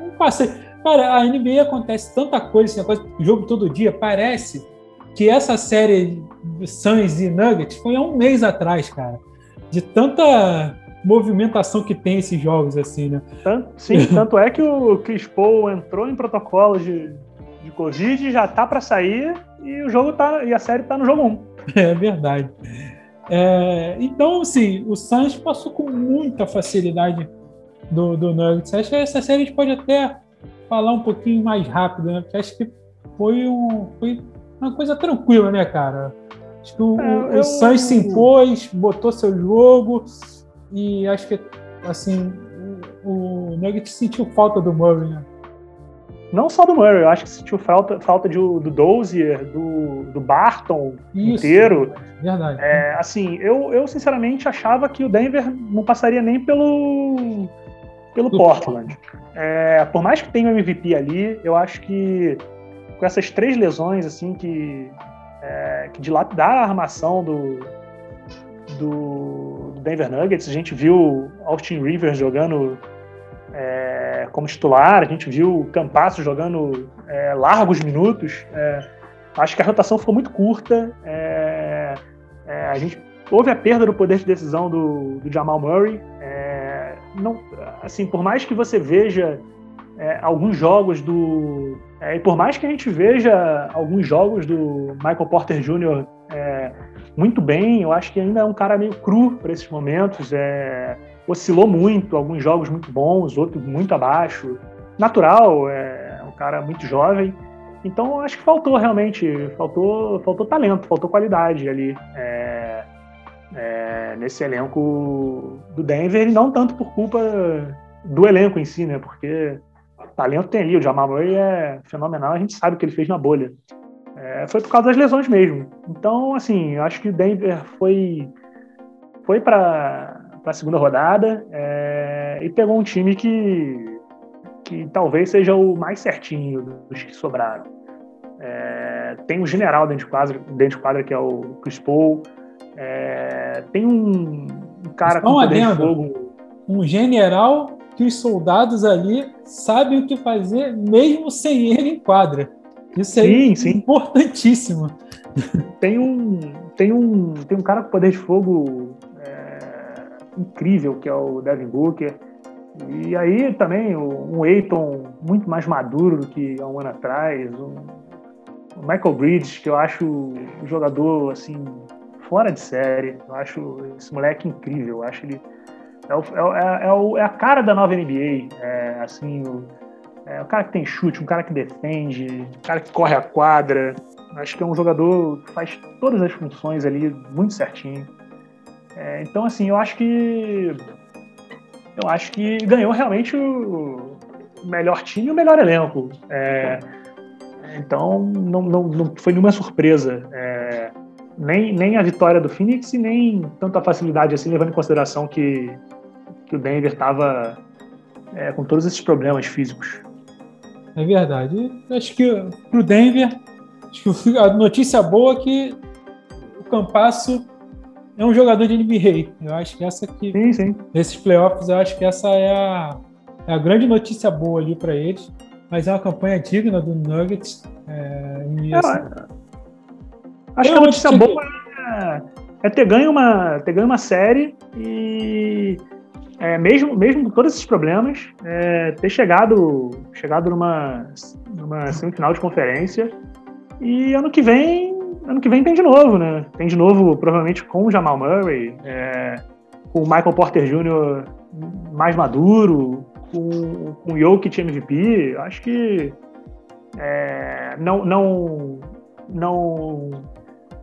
um passeio. Cara, a NBA acontece tanta coisa, esse negócio, jogo todo dia, parece que essa série Suns e Nuggets foi há um mês atrás, cara. De tanta movimentação que tem esses jogos, assim, né? Tanto, sim, tanto é que o Chris Paul entrou em protocolo de, de Covid, já tá para sair e o jogo tá e a série tá no jogo 1. É verdade. É, então, assim, o Suns passou com muita facilidade do, do Nuggets. Acho que essa série a gente pode até falar um pouquinho mais rápido, né? Porque acho que foi, um, foi uma coisa tranquila, né, cara? Acho que o, é, o Suns se impôs, botou seu jogo e acho que, assim, o, o Nuggets sentiu falta do Murray, né? Não só do Murray, eu acho que sentiu falta, falta de, do Dozier, do, do Barton Isso, inteiro. Verdade. É, assim, eu, eu sinceramente achava que o Denver não passaria nem pelo, pelo Portland. É, por mais que tenha o MVP ali, eu acho que com essas três lesões, assim, que, é, que dilapidaram a armação do, do Denver Nuggets, a gente viu Austin Rivers jogando é, como titular, a gente viu Campasso jogando é, largos minutos. É, acho que a rotação ficou muito curta. É, é, a gente houve a perda do poder de decisão do, do Jamal Murray. Não, assim, por mais que você veja alguns jogos do e por mais que a gente veja alguns jogos do Michael Porter Jr. muito bem, eu acho que ainda é um cara meio cru para esses momentos. É, oscilou muito, alguns jogos muito bons, outros muito abaixo. Natural, é um cara muito jovem. Então acho que faltou realmente, faltou, faltou talento, faltou qualidade ali é, é, nesse elenco do Denver, e não tanto por culpa do elenco em si, né? Porque talento tem ali, o Jamal Murray é fenomenal, a gente sabe o que ele fez na bolha. É, foi por causa das lesões mesmo. Então, assim, acho que o Denver foi, foi para a segunda rodada é, e pegou um time que, que talvez seja o mais certinho dos que sobraram. É, tem um general dentro de quadra, dentro de quadra que é o Chris Paul. É, tem um, um cara com poder de fogo. Um general que os soldados ali sabem o que fazer mesmo sem ele em quadra. Isso sim, é sim. importantíssimo. Tem um, tem um, tem um cara com poder de fogo incrível que é o Devin Booker. E aí também um Eiton muito mais maduro do que há um ano atrás, um, o Michael Bridges, que eu acho um jogador assim fora de série. Eu acho esse moleque incrível. Eu acho ele é, o, é, é, o, é, a cara da nova NBA. É, assim, o, é o cara que tem chute, um cara que defende, um cara que corre a quadra. Acho que é um jogador que faz todas as funções ali muito certinho. É, então, assim, eu acho que. Eu acho que ganhou realmente o melhor time e o melhor elenco. É, então, não, não, não, foi nenhuma surpresa. É, nem, nem a vitória do Phoenix e nem tanta facilidade assim, levando em consideração que, que o Denver estava é, com todos esses problemas físicos. É verdade. Acho que para o Denver, acho que a notícia boa é que o Campasso é um jogador de NBA. Eu acho que essa aqui, sim, sim. nesses playoffs, eu acho que essa é a, é a grande notícia boa ali para eles. Mas é uma campanha digna do Nuggets. É, e, assim, acho que a notícia que... boa é, ter ganho uma, ter ganho uma série e é, mesmo, mesmo com todos esses problemas, é, ter chegado, chegado numa, numa semifinal de conferência. E ano que vem ano que vem tem de novo, né? Tem de novo, provavelmente, com o Jamal Murray, é, com o Michael Porter Jr. mais maduro, com, com o Jokic MVP. Acho que é, não, não, não,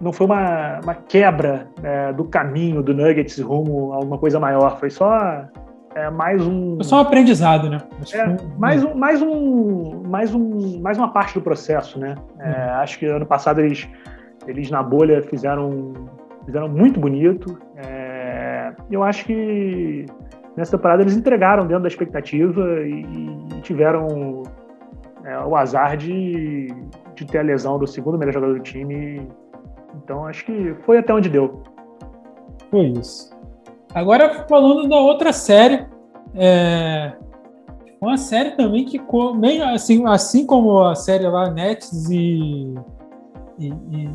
não foi uma, uma quebra é, do caminho do Nuggets rumo a alguma coisa maior. Foi só é mais um. É só um aprendizado, né? É, mais, um, mais, um, mais, um, mais uma parte do processo, né? Uhum. acho que ano passado eles eles na bolha fizeram, fizeram muito bonito. É, eu acho que nessa temporada eles entregaram dentro da expectativa e, e tiveram é, o azar de, de ter a lesão do segundo melhor jogador do time. Então acho que foi até onde deu. Foi isso. Agora falando da outra série, é, uma série também que meio assim, assim como a série lá Nets e e, e,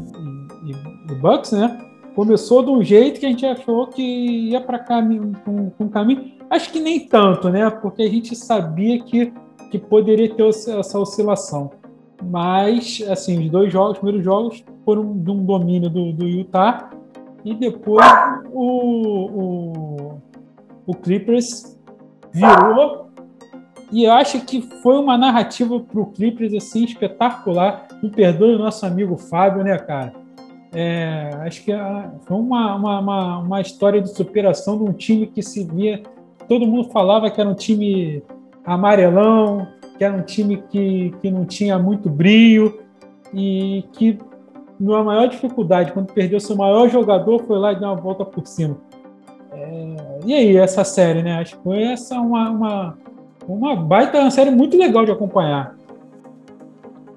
e, e Bucks, né? Começou de um jeito que a gente achou que ia para caminho, um, caminho. Acho que nem tanto, né? Porque a gente sabia que, que poderia ter essa oscilação. Mas, assim, os dois jogos, os primeiros jogos foram de um domínio do, do Utah e depois o, o, o Clippers virou e eu acho que foi uma narrativa para o Clippers assim espetacular. Me perdoe o nosso amigo Fábio, né, cara? É, acho que ah, foi uma, uma, uma, história de superação de um time que se via. Todo mundo falava que era um time amarelão, que era um time que, que não tinha muito brilho e que, na maior dificuldade, quando perdeu seu maior jogador, foi lá e deu uma volta por cima. É, e aí, essa série, né? Acho que foi essa uma, uma, uma baita, uma série muito legal de acompanhar.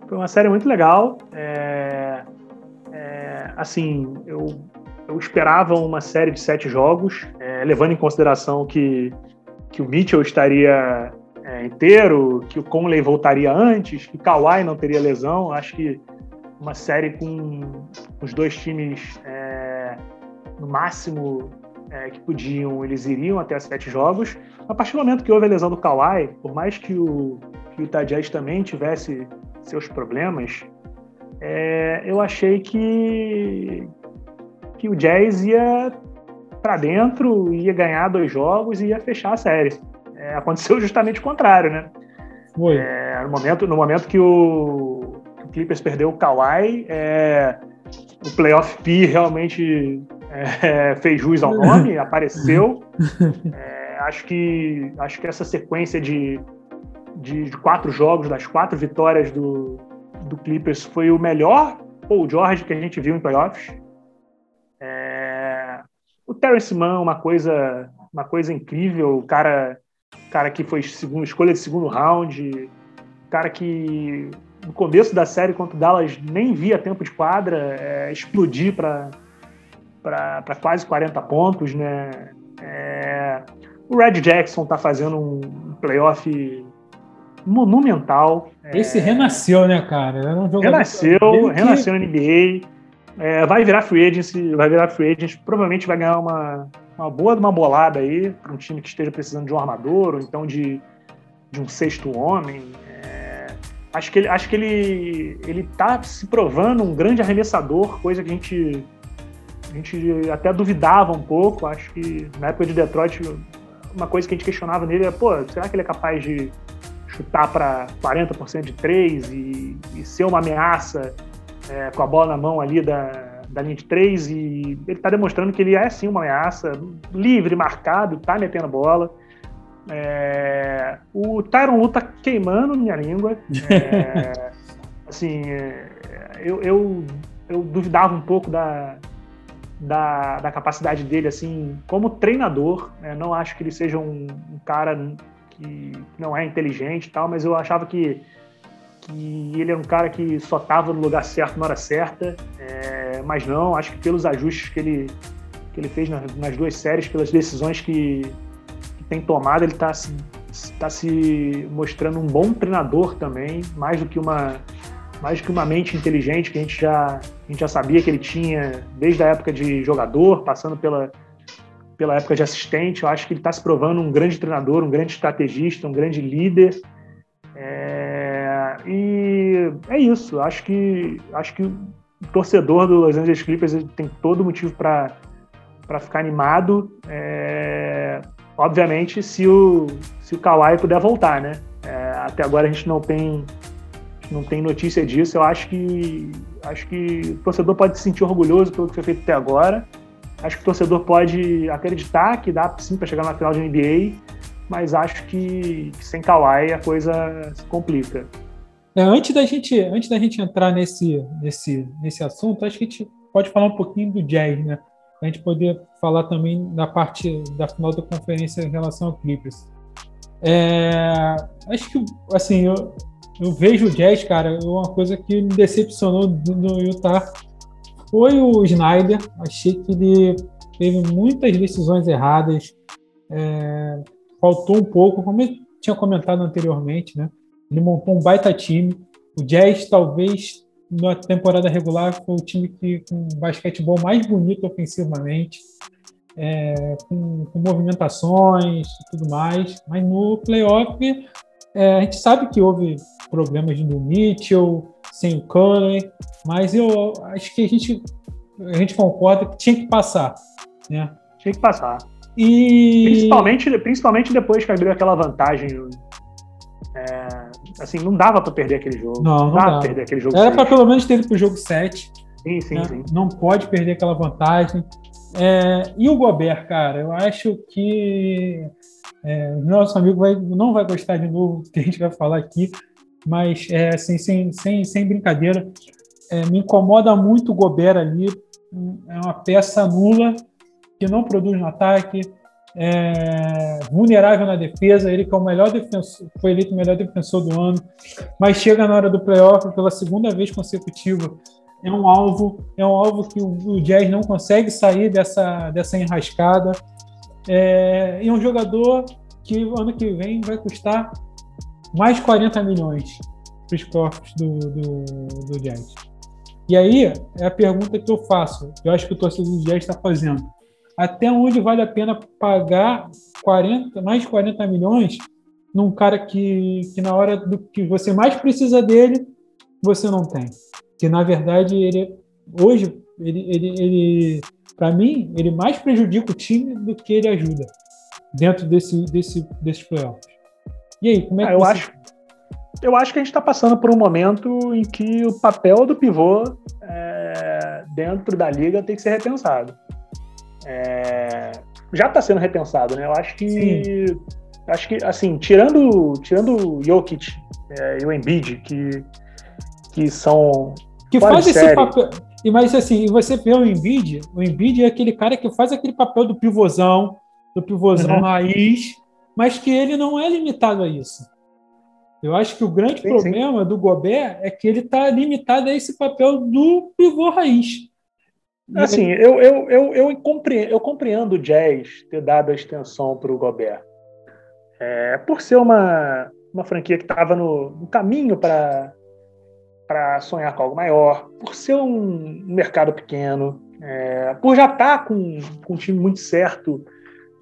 Foi uma série muito legal. É, é, assim, eu, eu esperava uma série de sete jogos, é, levando em consideração que, que o Mitchell estaria é, inteiro, que o Conley voltaria antes, que o Kawhi não teria lesão. Acho que uma série com os dois times é, no máximo é, que podiam, eles iriam até sete jogos. A partir do momento que houve a lesão do Kawhi, por mais que o, que o também tivesse seus problemas, é, eu achei que, que o Jazz ia para dentro, ia ganhar dois jogos e ia fechar a série. É, aconteceu justamente o contrário, né? Foi. É, no, momento, no momento que o Clippers perdeu o Kawhi, é, o playoff P realmente é, fez jus ao nome, apareceu. É, acho, que, acho que essa sequência de, de, de, quatro jogos, das quatro vitórias do, do Clippers, foi o melhor Paul George que a gente viu em playoffs. É, o Terrence Mann, uma coisa, uma coisa incrível, o cara cara que foi segundo, escolha de segundo round, cara que no começo da série contra o Dallas nem via tempo de quadra, é, explodir para quase 40 pontos, né? É, o Red Jackson tá fazendo um playoff monumental. Esse é, renasceu, né, cara? Era um renasceu, renasceu que... na NBA. É, vai virar free agency, vai virar free agent, provavelmente vai ganhar uma, uma boa de uma bolada aí para um time que esteja precisando de um armador ou então de, de um sexto homem. Acho que ele acho que ele ele está se provando um grande arremessador, coisa que a gente a gente até duvidava um pouco. Acho que na época de Detroit uma coisa que a gente questionava nele é, pô, será que ele é capaz de chutar para 40% de três e, e, ser uma ameaça é, com a bola na mão ali da, da linha de três e ele está demonstrando que ele é sim uma ameaça, livre, marcado, tá metendo bola. É, o Tyron Lu tá queimando minha língua. É, assim, é, eu, eu, eu, duvidava um pouco da, da, da, capacidade dele, assim, como treinador. Né? não acho que ele seja um, um cara que não é inteligente e tal, mas eu achava que que ele era um cara que só estava no lugar certo na hora certa, é, mas não, acho que pelos ajustes que ele, que ele fez nas, nas duas séries, pelas decisões que, que tem tomado, ele está se, tá se mostrando um bom treinador também, mais do que uma mais do que uma mente inteligente que a gente já a gente já sabia que ele tinha desde a época de jogador, passando pela pela época de assistente. Eu acho que ele está se provando um grande treinador, um grande estrategista, um grande líder. É, e é isso. Acho que acho que o torcedor do Los Angeles Clippers tem todo motivo para para ficar animado. É, obviamente, se o se o Kawhi puder voltar, né? É, até agora a gente não tem não tem notícia disso. Eu acho que acho que o torcedor pode se sentir orgulhoso pelo que foi feito até agora. Acho que o torcedor pode acreditar que dá sim para chegar na final de NBA, mas acho que, que sem Kawhi a coisa se complica. É, antes, da gente, antes da gente entrar nesse, nesse, nesse assunto, acho que a gente pode falar um pouquinho do Jazz, né? A gente poder falar também da parte da final da conferência em relação ao Clippers. É, acho que, assim, eu, eu vejo o Jazz, cara, uma coisa que me decepcionou no Utah foi o Snyder. Achei que ele teve muitas decisões erradas, é, faltou um pouco, como eu tinha comentado anteriormente, né? Ele montou um baita time. O Jazz, talvez, na temporada regular, foi o time que, com basquetebol mais bonito ofensivamente, é, com, com, movimentações e tudo mais. Mas no playoff, é, a gente sabe que houve problemas no Mitchell, sem o Curry, mas eu acho que a gente, a gente concorda que tinha que passar. Né? Tinha que passar. E... Principalmente, principalmente depois que abriu aquela vantagem é, assim, não dava para perder aquele jogo. Não, não, dava para perder aquele jogo. Era para pelo menos ter ido pro jogo 7. Sim, sim, né? sim. Não pode perder aquela vantagem. É, e o Gobert, cara, eu acho que É, nosso amigo vai, não vai gostar de novo do que a gente vai falar aqui, mas é, assim, sem, sem, sem brincadeira, é, me incomoda muito o Gobert ali. É uma peça nula que não produz no ataque, é, vulnerável na defesa. Ele que é o melhor defensor, foi eleito o melhor defensor do ano, mas chega na hora do playoff pela segunda vez consecutiva. É um alvo, é um alvo que o, o Jazz não consegue sair dessa, dessa enrascada. É, e um jogador que ano que vem vai custar mais 40 milhões para os corpos do, do, do Jazz. E aí é a pergunta que eu faço, eu acho que o torcedor do Jazz está fazendo até onde vale a pena pagar 40, mais de 40 milhões num cara que, que na hora do que você mais precisa dele, você não tem. Que na verdade ele hoje ele, ele, ele para mim ele mais prejudica o time do que ele ajuda dentro desse desse desses playoffs. E aí, como é que ah, eu você... acho eu acho que a gente está passando por um momento em que o papel do pivô é, dentro da liga tem que ser repensado é, já está sendo repensado, né? Eu acho que Sim. acho que assim, tirando tirando o Jokic é, e o Embiid que que são que faz esse série. papel mas assim, você vê o Embiid, o Embiid é aquele cara que faz aquele papel do pivôzão, do pivôzão uhum. raiz, mas que ele não é limitado a isso. Eu acho que o grande sim, problema sim. do Gobert é que ele está limitado a esse papel do pivô raiz. Assim, eu, eu, eu, eu, compreendo, eu compreendo o Jazz ter dado a extensão para o Gobert. É, por ser uma, uma franquia que estava no, no, caminho para sonhar com algo maior, por ser um mercado pequeno, é, por já estar tá com, com um time muito certo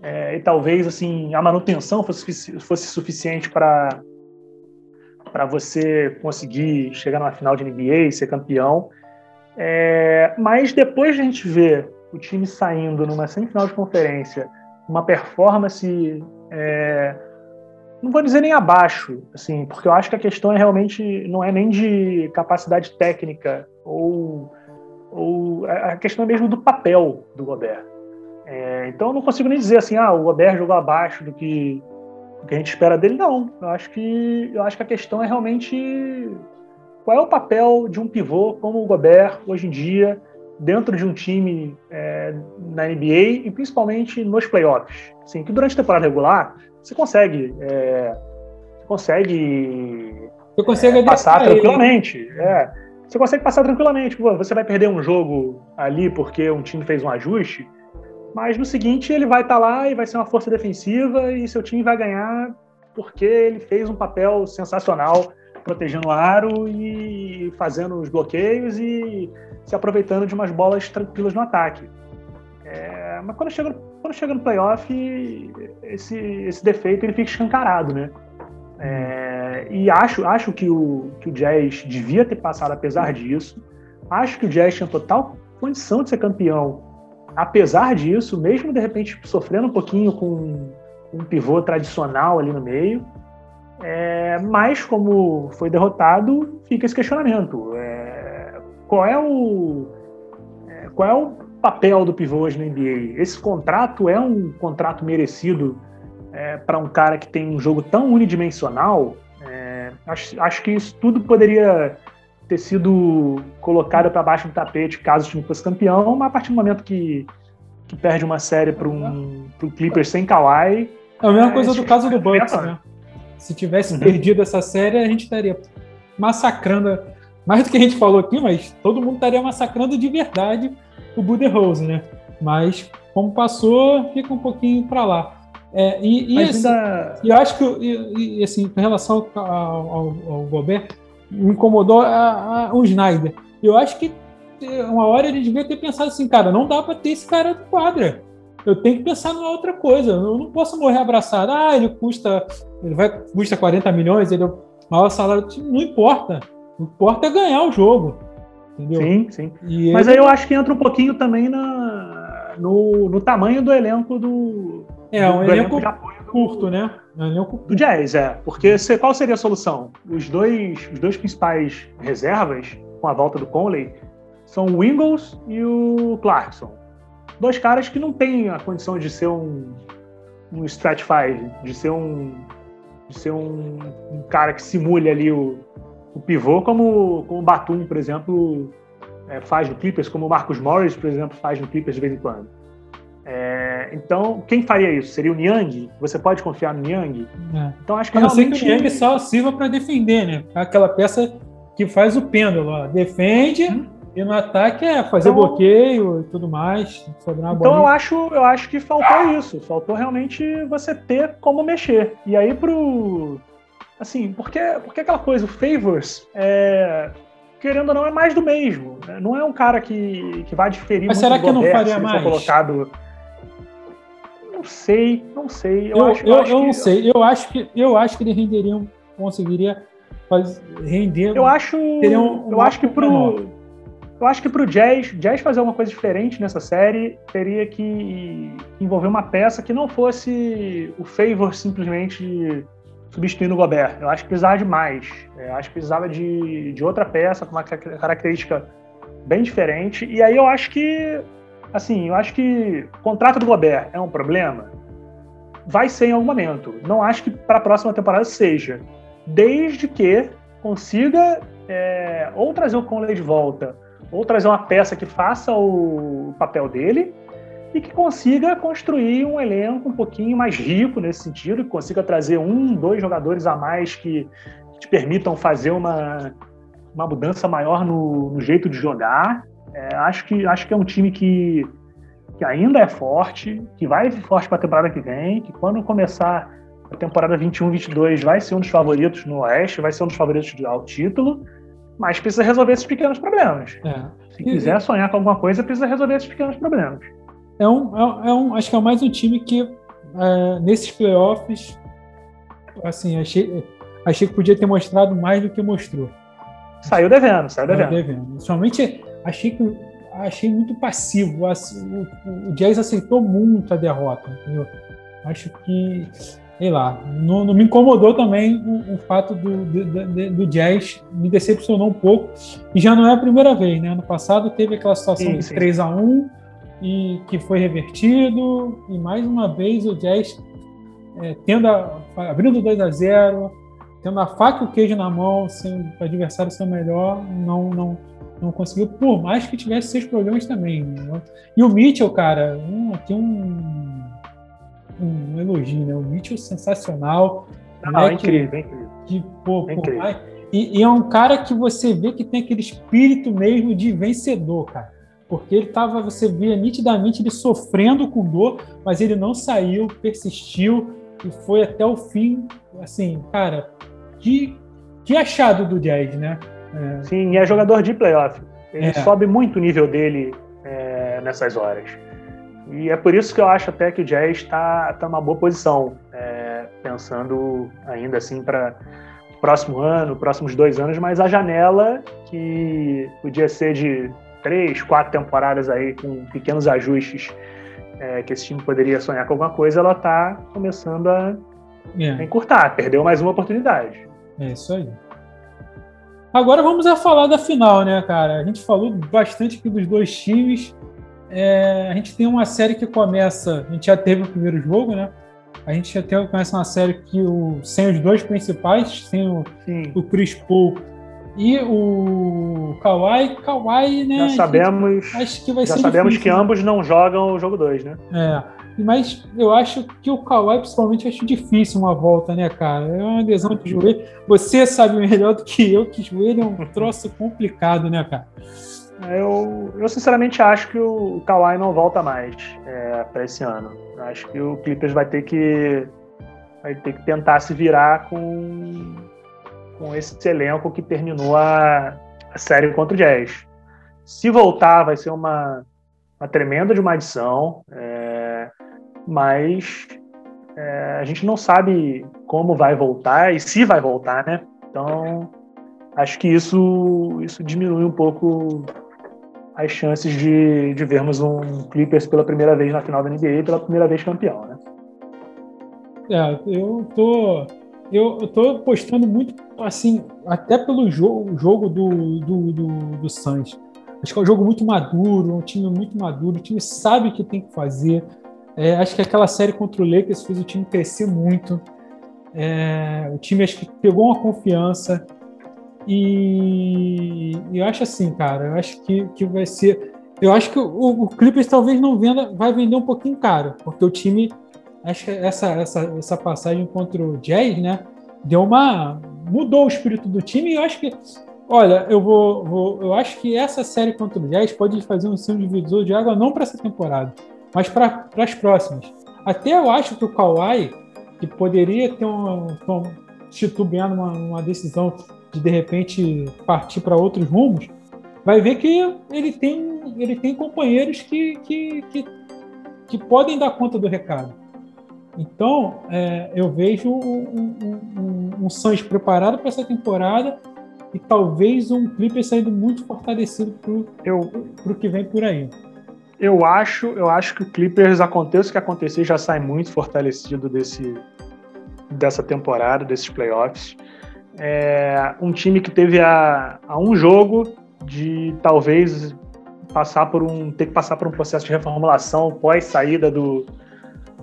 é, e talvez assim a manutenção fosse, fosse suficiente para para você conseguir chegar na final de NBA e ser campeão. É, mas depois de a gente ver o time saindo numa semifinal de conferência, uma performance, é, não vou dizer nem abaixo, assim, porque eu acho que a questão é realmente não é nem de capacidade técnica ou, ou a questão é mesmo do papel do Gobert. É, então eu não consigo nem dizer assim, ah, o Gobert jogou abaixo do que, do que a gente espera dele, não. Eu acho que eu acho que a questão é realmente qual é o papel de um pivô como o Gobert hoje em dia dentro de um time é, na NBA e principalmente nos playoffs? Assim, que durante a temporada regular você consegue, é, você consegue, você consegue é, passar tranquilamente. É, você consegue passar tranquilamente. Você vai perder um jogo ali porque um time fez um ajuste, mas no seguinte ele vai estar tá lá e vai ser uma força defensiva e seu time vai ganhar porque ele fez um papel sensacional protegendo o aro e fazendo os bloqueios e se aproveitando de umas bolas tranquilas no ataque. É, mas quando chega, quando chega no playoff, esse, esse defeito ele fica escancarado, né? É, e acho, acho que, o, que o Jazz devia ter passado apesar disso. Acho que o Jazz tinha total condição de ser campeão apesar disso, mesmo de repente sofrendo um pouquinho com um pivô tradicional ali no meio. É, mas, como foi derrotado, fica esse questionamento. É, qual, é o, é, qual é o papel do pivô hoje na NBA? Esse contrato é um contrato merecido é, para um cara que tem um jogo tão unidimensional? É, acho, acho que isso tudo poderia ter sido colocado para baixo do tapete caso o time fosse campeão, mas a partir do momento que, que perde uma série para um, um Clippers sem Kawhi. É a mesma coisa do caso do Bucks, né? Se tivesse uhum. perdido essa série, a gente estaria massacrando, mais do que a gente falou aqui, mas todo mundo estaria massacrando de verdade o Budenholzer, né? Mas, como passou, fica um pouquinho para lá. É, e, e assim, ainda... eu acho que, e, e, assim, com relação ao, ao, ao Gobert, me incomodou a, a, o Snyder. Eu acho que é, uma hora ele devia ter pensado assim, cara, não dá para ter esse cara do quadra eu tenho que pensar numa outra coisa. Eu não posso morrer abraçado. Ah, ele custa, ele vai custa 40 milhões, ele é o maior salário. Não importa. O que importa é ganhar o jogo. Entendeu? Sim, sim. E Mas ele... aí eu acho que entra um pouquinho também na, no, no tamanho do elenco do. É, um do elenco, elenco curto, né? Um elenco curto. Do Jazz, é. Porque se, qual seria a solução? Os dois, os dois principais reservas, com a volta do Conley, são o Ingles e o Clarkson dois caras que não têm a condição de ser um, um five, de ser um de ser um, um cara que simule ali o, o pivô, como, como o Batum, por exemplo, é, faz no Clippers, como o Marcus Morris, por exemplo, faz no Clippers de vez em quando. É, então, quem faria isso? Seria o Niang? Você pode confiar no Niang? É. Então, acho que a não realmente... ser que o Niang só sirva para defender, né? Aquela peça que faz o pêndulo, ó. defende hum. E no ataque é fazer então, bloqueio e tudo mais. então eu acho, eu acho que faltou isso. Faltou realmente você ter como mexer. E aí pro assim, porque porque aquela coisa, o favors é querendo ou não, é mais do mesmo. Né? Não é um cara que, que vai diferir Mas será que não faria mais? colocado não sei, não sei. Eu, eu, acho, eu, eu, acho que... não sei. Eu acho que eu acho que ele renderia, conseguiria fazer, render. Eu acho, um, eu acho que pro eu acho que pro Jazz, Jazz fazer alguma coisa diferente nessa série teria que envolver uma peça que não fosse o favor simplesmente substituindo o Gobert. Eu acho que precisava de mais. Eu acho que precisava de, de outra peça com uma característica bem diferente. E aí eu acho que assim, eu acho que o contrato do Gobert é um problema. Vai ser em algum momento. Não acho que para a próxima temporada seja. Desde que consiga é, ou trazer o Conley de volta, ou trazer uma peça que faça o papel dele e que consiga construir um elenco um pouquinho mais rico nesse sentido, que consiga trazer um, dois jogadores a mais que, te permitam fazer uma, uma mudança maior no, no jeito de jogar. É, acho, que, acho que é um time que, que ainda é forte, que vai forte para a temporada que vem, que quando começar a temporada 21-22 vai ser um dos favoritos no Oeste, vai ser um dos favoritos ao título, mas precisa resolver esses pequenos problemas. É. Se quiser sonhar com alguma coisa, precisa resolver esses pequenos problemas. É um, é, é um acho que é mais um time que é, nesses playoffs, assim, achei, achei que podia ter mostrado mais do que mostrou. Saiu devendo, saiu devendo. Saiu devendo. Somente achei que achei muito passivo. O, o Jazz aceitou muito a derrota, entendeu? Acho que, sei lá, não, não me incomodou também o, o fato do, do, do, Jazz, me decepcionou um pouco. E já não é a primeira vez, né? Ano passado teve aquela situação sim, de 3 a 1 e que foi revertido, e mais uma vez o Jazz é, tendo a, abrindo 2 a 0 tendo a faca e o queijo na mão, sendo o adversário ser melhor, não, não, não conseguiu, por mais que tivesse seus problemas também. Né? E o Mitchell, cara, um, aqui um, um elogio, né? O Mitchell sensacional. Não, né? é incrível, é incrível. Que, pô, é incrível. Pô, e, e, é um cara que você vê que tem aquele espírito mesmo de vencedor, cara. Porque ele tava, você via nitidamente ele sofrendo com dor, mas ele não saiu, persistiu e foi até o fim. Assim, cara, que, que achado do Jazz, né? É. Sim, é jogador de playoff. Ele é. sobe muito o nível dele é, nessas horas. E é por isso que eu acho até que o Jazz está tá numa boa posição, é, pensando ainda assim para o próximo ano, próximos dois anos, mas a janela que podia ser de três, quatro temporadas aí com pequenos ajustes é, que esse time poderia sonhar com alguma coisa, ela está começando a, é. a encurtar, perdeu mais uma oportunidade. É isso aí. Agora vamos a falar da final, né, cara? A gente falou bastante aqui dos dois times. É, a gente tem uma série que começa. A gente já teve o primeiro jogo, né? A gente já tem, começa uma série que o, sem os dois principais, sem o, o Chris Paul e o Kawhi. Kawhi, né? Já sabemos. Acho que vai já ser sabemos difícil, que né? ambos não jogam o jogo 2, né? É. Mas eu acho que o Kawhi, principalmente, acho difícil uma volta, né, cara? É uma lesão de joelho. Você sabe melhor do que eu que joelho é um troço complicado, né, cara? Eu, eu sinceramente acho que o Kawhi não volta mais é, para esse ano. Acho que o Clippers vai ter que vai ter que tentar se virar com, com esse elenco que terminou a, a série contra o Jazz. Se voltar, vai ser uma, uma tremenda de uma adição. É, mas é, a gente não sabe como vai voltar e se vai voltar, né? Então, acho que isso, isso diminui um pouco as chances de, de vermos um Clippers pela primeira vez na final da NBA e pela primeira vez campeão, né? É, eu tô eu, tô apostando muito assim, até pelo jogo, jogo do, do, do, do Suns. Acho que é um jogo muito maduro, um time muito maduro, o time sabe o que tem que fazer, É, acho que aquela série contra o Lakers fez o time crescer muito. É, o time acho que pegou uma confiança. E, eu acho assim, cara, eu acho que, que vai ser. Eu acho que o, o Clippers talvez não venda, vai vender um pouquinho caro, porque o time, acho que essa, essa, essa passagem contra o Jazz, né, deu uma. mudou o espírito do time e eu acho que. Olha, eu vou, vou eu acho que essa série contra o Jazz pode fazer um, ser um divisor de água não para essa temporada, mas para as próximas. Até eu acho que o Kawhi, que poderia ter um, um titubeando uma, uma decisão de de repente partir para outros rumos, vai ver que ele tem, ele tem companheiros que, que, que, que podem dar conta do recado. Então, é, eu vejo um, um, um Suns preparado para essa temporada e talvez um Clippers saindo muito fortalecido para o que vem por aí. Eu acho, eu acho que o Clippers, aconteça o que acontecer, já sai muito fortalecido desse, dessa temporada, desses playoffs. É um time que teve a, a um jogo de talvez passar por um ter que passar por um processo de reformulação pós saída do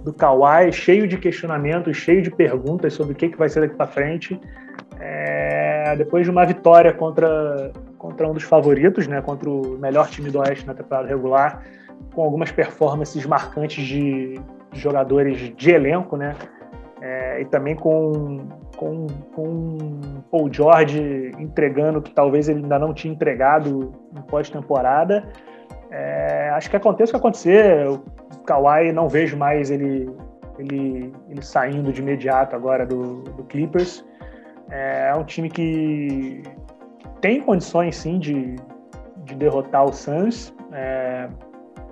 do Kawhi, cheio de questionamentos, cheio de perguntas sobre o que, que vai ser daqui para frente. É, depois de uma vitória contra, contra um dos favoritos, né, contra o melhor time do Oeste na temporada regular, com algumas performances marcantes de, jogadores de elenco, né? É, e também com, com, com Paul George entregando que talvez ele ainda não tinha entregado em pós-temporada. É, acho que aconteça o que acontecer, o Kawhi não vejo mais ele, ele, ele saindo de imediato agora do, do Clippers. É, é um time que tem condições sim de, de derrotar o Suns. É,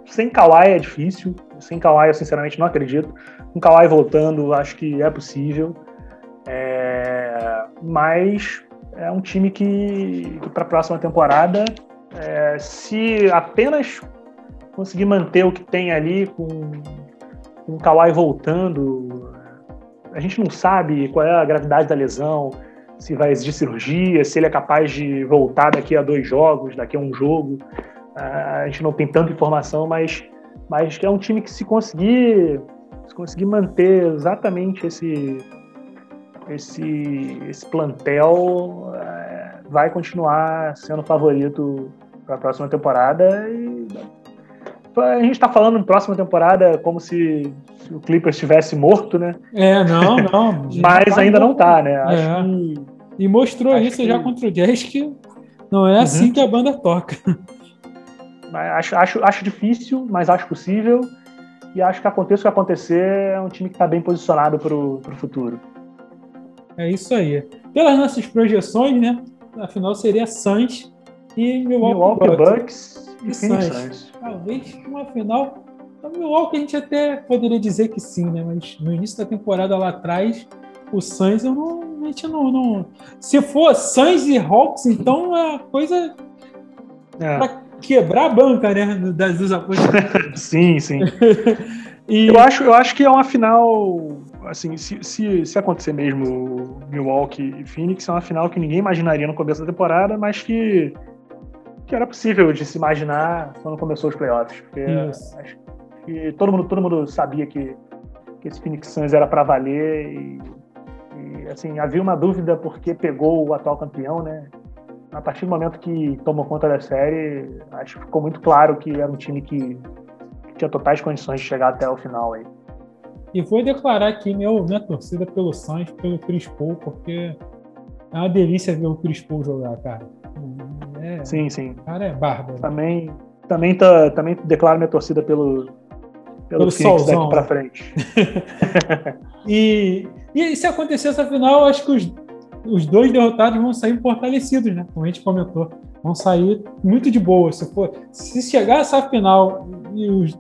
sem Kawhi é difícil. Sem Kawhi eu sinceramente não acredito. Com Kawhi voltando, acho que é possível. É, mas é um time que, que para a próxima temporada, é, se apenas conseguir manter o que tem ali com, com o Kawhi voltando, a gente não sabe qual é a gravidade da lesão, se vai exigir cirurgia, se ele é capaz de voltar daqui a dois jogos, daqui a um jogo. A gente não tem tanta informação, mas, mas é um time que se conseguir, se conseguir manter exatamente esse, esse, esse plantel, é, vai continuar sendo favorito para a próxima temporada. E a gente está falando em próxima temporada como se, se, o Clippers estivesse morto, né? É, não, não. Mas tá ainda não tá, né? Acho é. que, e mostrou isso que... já contra o Jazz que não é assim uhum. que a banda toca. Acho, acho, acho difícil, mas acho possível. E acho que aconteça o que acontecer, é um time que está bem posicionado para o futuro. É isso aí. Pelas nossas projeções, né? Afinal, seria Suns e Milwaukee, Milwaukee Bucks. E, e Suns. Suns. Talvez uma final. O Milwaukee a gente até poderia dizer que sim, né? Mas no início da temporada lá atrás, o Suns eu não, a gente não, não. Se for Suns e Hawks, então é coisa é. para quebrar a banca, né? Das duas apostas. sim, sim. e... eu, acho, eu acho que é uma final. Assim, se, se, se acontecer mesmo Milwaukee e Phoenix, é uma final que ninguém imaginaria no começo da temporada, mas que, que era possível de se imaginar quando começou os playoffs. Porque Isso. acho que todo mundo, todo mundo sabia que, que esse Phoenix Suns era para valer e e, assim, havia uma dúvida porque pegou o atual campeão, né? A partir do momento que tomou conta da série, acho que ficou muito claro que era um time que, que tinha totais condições de chegar até o final aí. E vou declarar aqui meu, minha torcida pelo Suns, pelo Chris Paul, porque é uma delícia ver o Chris Paul jogar, cara. É, sim, sim. O cara é bárbaro. Também, também, tá, também declaro minha torcida pelo, pelo, pelo Phoenix daqui para frente. e, e se acontecer essa final, acho que os, os dois derrotados vão sair fortalecidos, né? Como a gente comentou. Vão sair muito de boa. Se, for, se chegar essa final e os,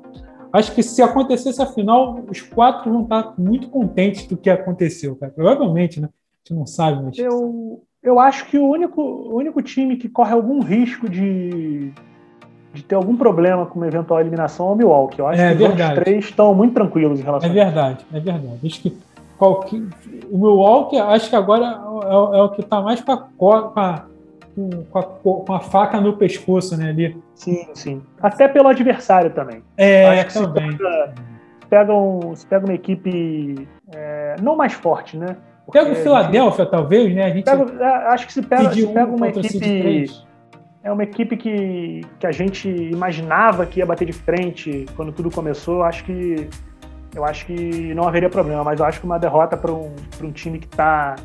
acho que se acontecer essa final, os quatro vão estar muito contentes do que aconteceu, cara. Provavelmente, né? A gente não sabe, mas. Eu, eu acho que o único, o único time que corre algum risco de, de ter algum problema com uma eventual eliminação é o Milwaukee. Eu acho é, que verdade. os três estão muito tranquilos em relação É verdade, é verdade. Acho que qualquer, o Milwaukee, acho que agora é, é o que está mais com a, com, a, com, a, com a faca no pescoço, né, ali. Sim, sim. Até pelo adversário também. É, acho que também. Se pega, pegam, se pega uma equipe é, não mais forte, né? Porque pega o Filadélfia, talvez, né? A gente pega, é, acho que se pega, se pega uma equipe. É uma equipe que, que a gente imaginava que ia bater de frente quando tudo começou. Acho que eu acho que não haveria problema, mas eu acho que uma derrota para um, um time que está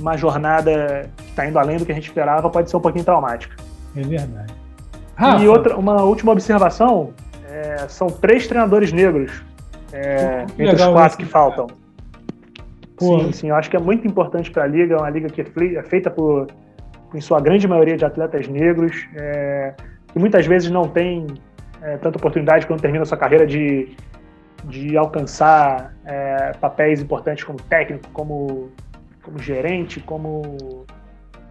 numa jornada que está indo além do que a gente esperava pode ser um pouquinho traumática. É verdade. Rafa. E outra, uma última observação: é, são três treinadores negros é, entre os quatro que faltam. Pô. Sim, sim, eu acho que é muito importante para a liga, é uma liga que é feita por, em sua grande maioria, de atletas negros, é, que muitas vezes não tem é, tanta oportunidade quando termina sua carreira de, de alcançar é, papéis importantes como técnico, como, como gerente, como,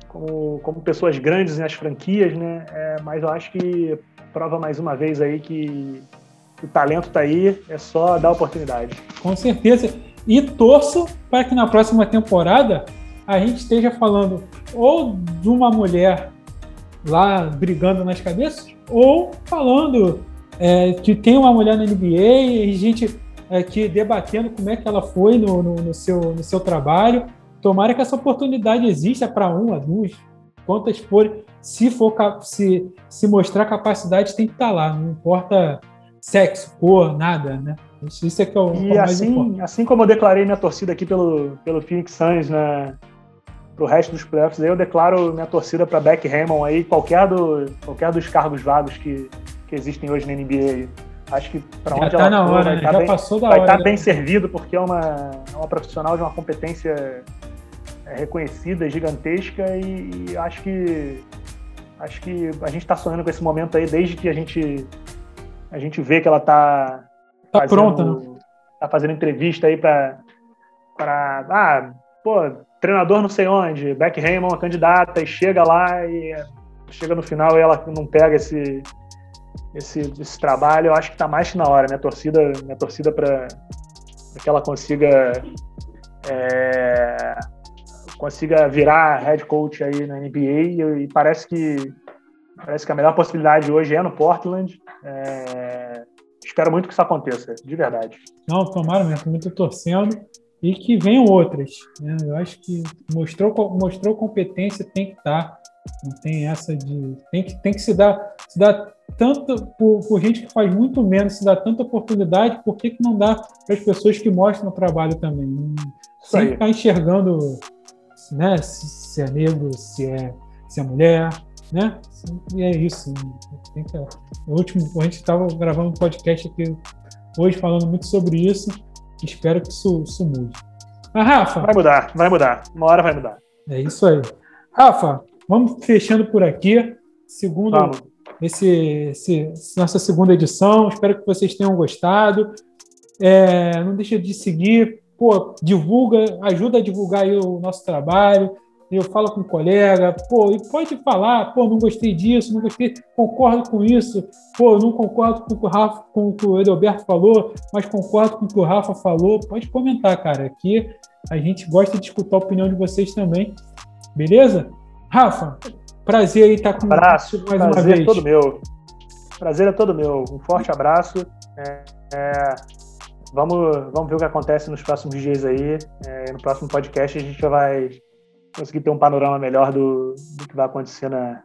como, como pessoas grandes nas franquias, né? É, mas eu acho que prova mais uma vez aí que o talento está aí, é só dar oportunidade. Com certeza. E torço para que na próxima temporada a gente esteja falando ou de uma mulher lá brigando nas cabeças, ou falando é, que tem uma mulher na NBA e gente aqui debatendo como é que ela foi no, no, no seu, no seu trabalho. Tomara que essa oportunidade exista para uma, duas, quantas forem. Se for se, se mostrar capacidade, tem que estar tá lá. Não importa sexo, cor, nada, né? Isso, é que é o, e é o mais assim, assim como eu declarei minha torcida aqui pelo, pelo Phoenix Suns, né? Pro resto dos playoffs, eu declaro minha torcida para Beck Hammond aí, qualquer, do, qualquer dos cargos vagos que, que existem hoje na NBA. Acho que para onde tá ela for, hora, vai estar tá bem, passou vai hora, estar tá bem servido, porque é uma, é uma profissional de uma competência reconhecida, gigantesca, e, e acho que acho que a gente está sonhando com esse momento aí desde que a gente a gente vê que ela está tá pronta, né? tá fazendo entrevista aí para para ah, pô, treinador não sei onde, Beck Raymond, candidata, e chega lá e chega no final e ela não pega esse, esse, esse trabalho. Eu acho que está mais que na hora. Minha torcida, minha torcida para que ela consiga é, consiga virar head coach aí na NBA e, parece que parece que a melhor possibilidade hoje é no Portland. É, espero muito que isso aconteça, de verdade. Não, tomara mesmo, muito torcendo e que venham outras. Né? Eu acho que mostrou, mostrou competência, tem que estar. Tá. Não tem essa de. Tem que, tem que se dar, se dar tanto por, por gente que faz muito menos, se dá tanta oportunidade, por que, que não dá para as pessoas que mostram o trabalho também? Sem ficar enxergando né, se, se, é negro, se é, se é mulher, né? E é isso. Tem que, o último, a gente estava gravando um podcast aqui hoje falando muito sobre isso Espero que isso, isso mude. Mas, Rafa. Vai mudar, vai mudar. Uma hora vai mudar. É isso aí. Rafa, vamos fechando por aqui. Segundo vamos. Esse, esse, nossa segunda edição. Espero que vocês tenham gostado. É, não deixa de seguir, pô, divulga, ajuda a divulgar o nosso trabalho eu falo com um colega, pô, e pode falar, pô, não gostei disso, não gostei, concordo com isso, pô, não concordo com o que o Rafa, com o que o Edelberto falou, mas concordo com o que o Rafa falou. Pode comentar, cara. Aqui a gente gosta de escutar a opinião de vocês também. Beleza? Rafa, prazer aí estar com abraço, mais prazer uma vez. é todo meu. Prazer é todo meu. Um forte abraço. É, é, vamos, vamos ver o que acontece nos próximos dias aí. É, no próximo podcast a gente vai conseguir ter um panorama melhor do, do que vai acontecer na,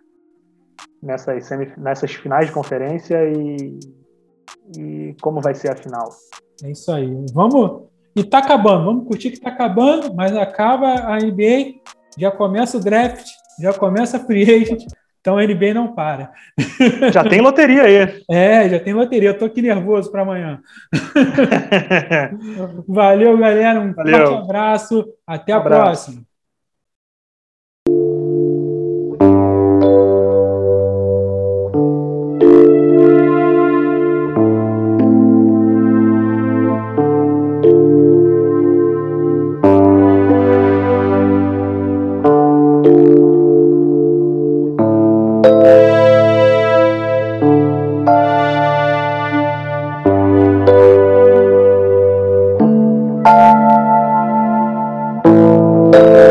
nessas, nessas finais de conferência e, e como vai ser a final. É isso aí. Vamos. E tá acabando, vamos curtir que tá acabando, mas acaba a NBA, já começa o draft, já começa a free agent, então a NBA não para. Já tem loteria aí. É, já tem loteria. Eu tô aqui nervoso para amanhã. Valeu, galera. Um Valeu. forte abraço. Até um a abraço. próxima.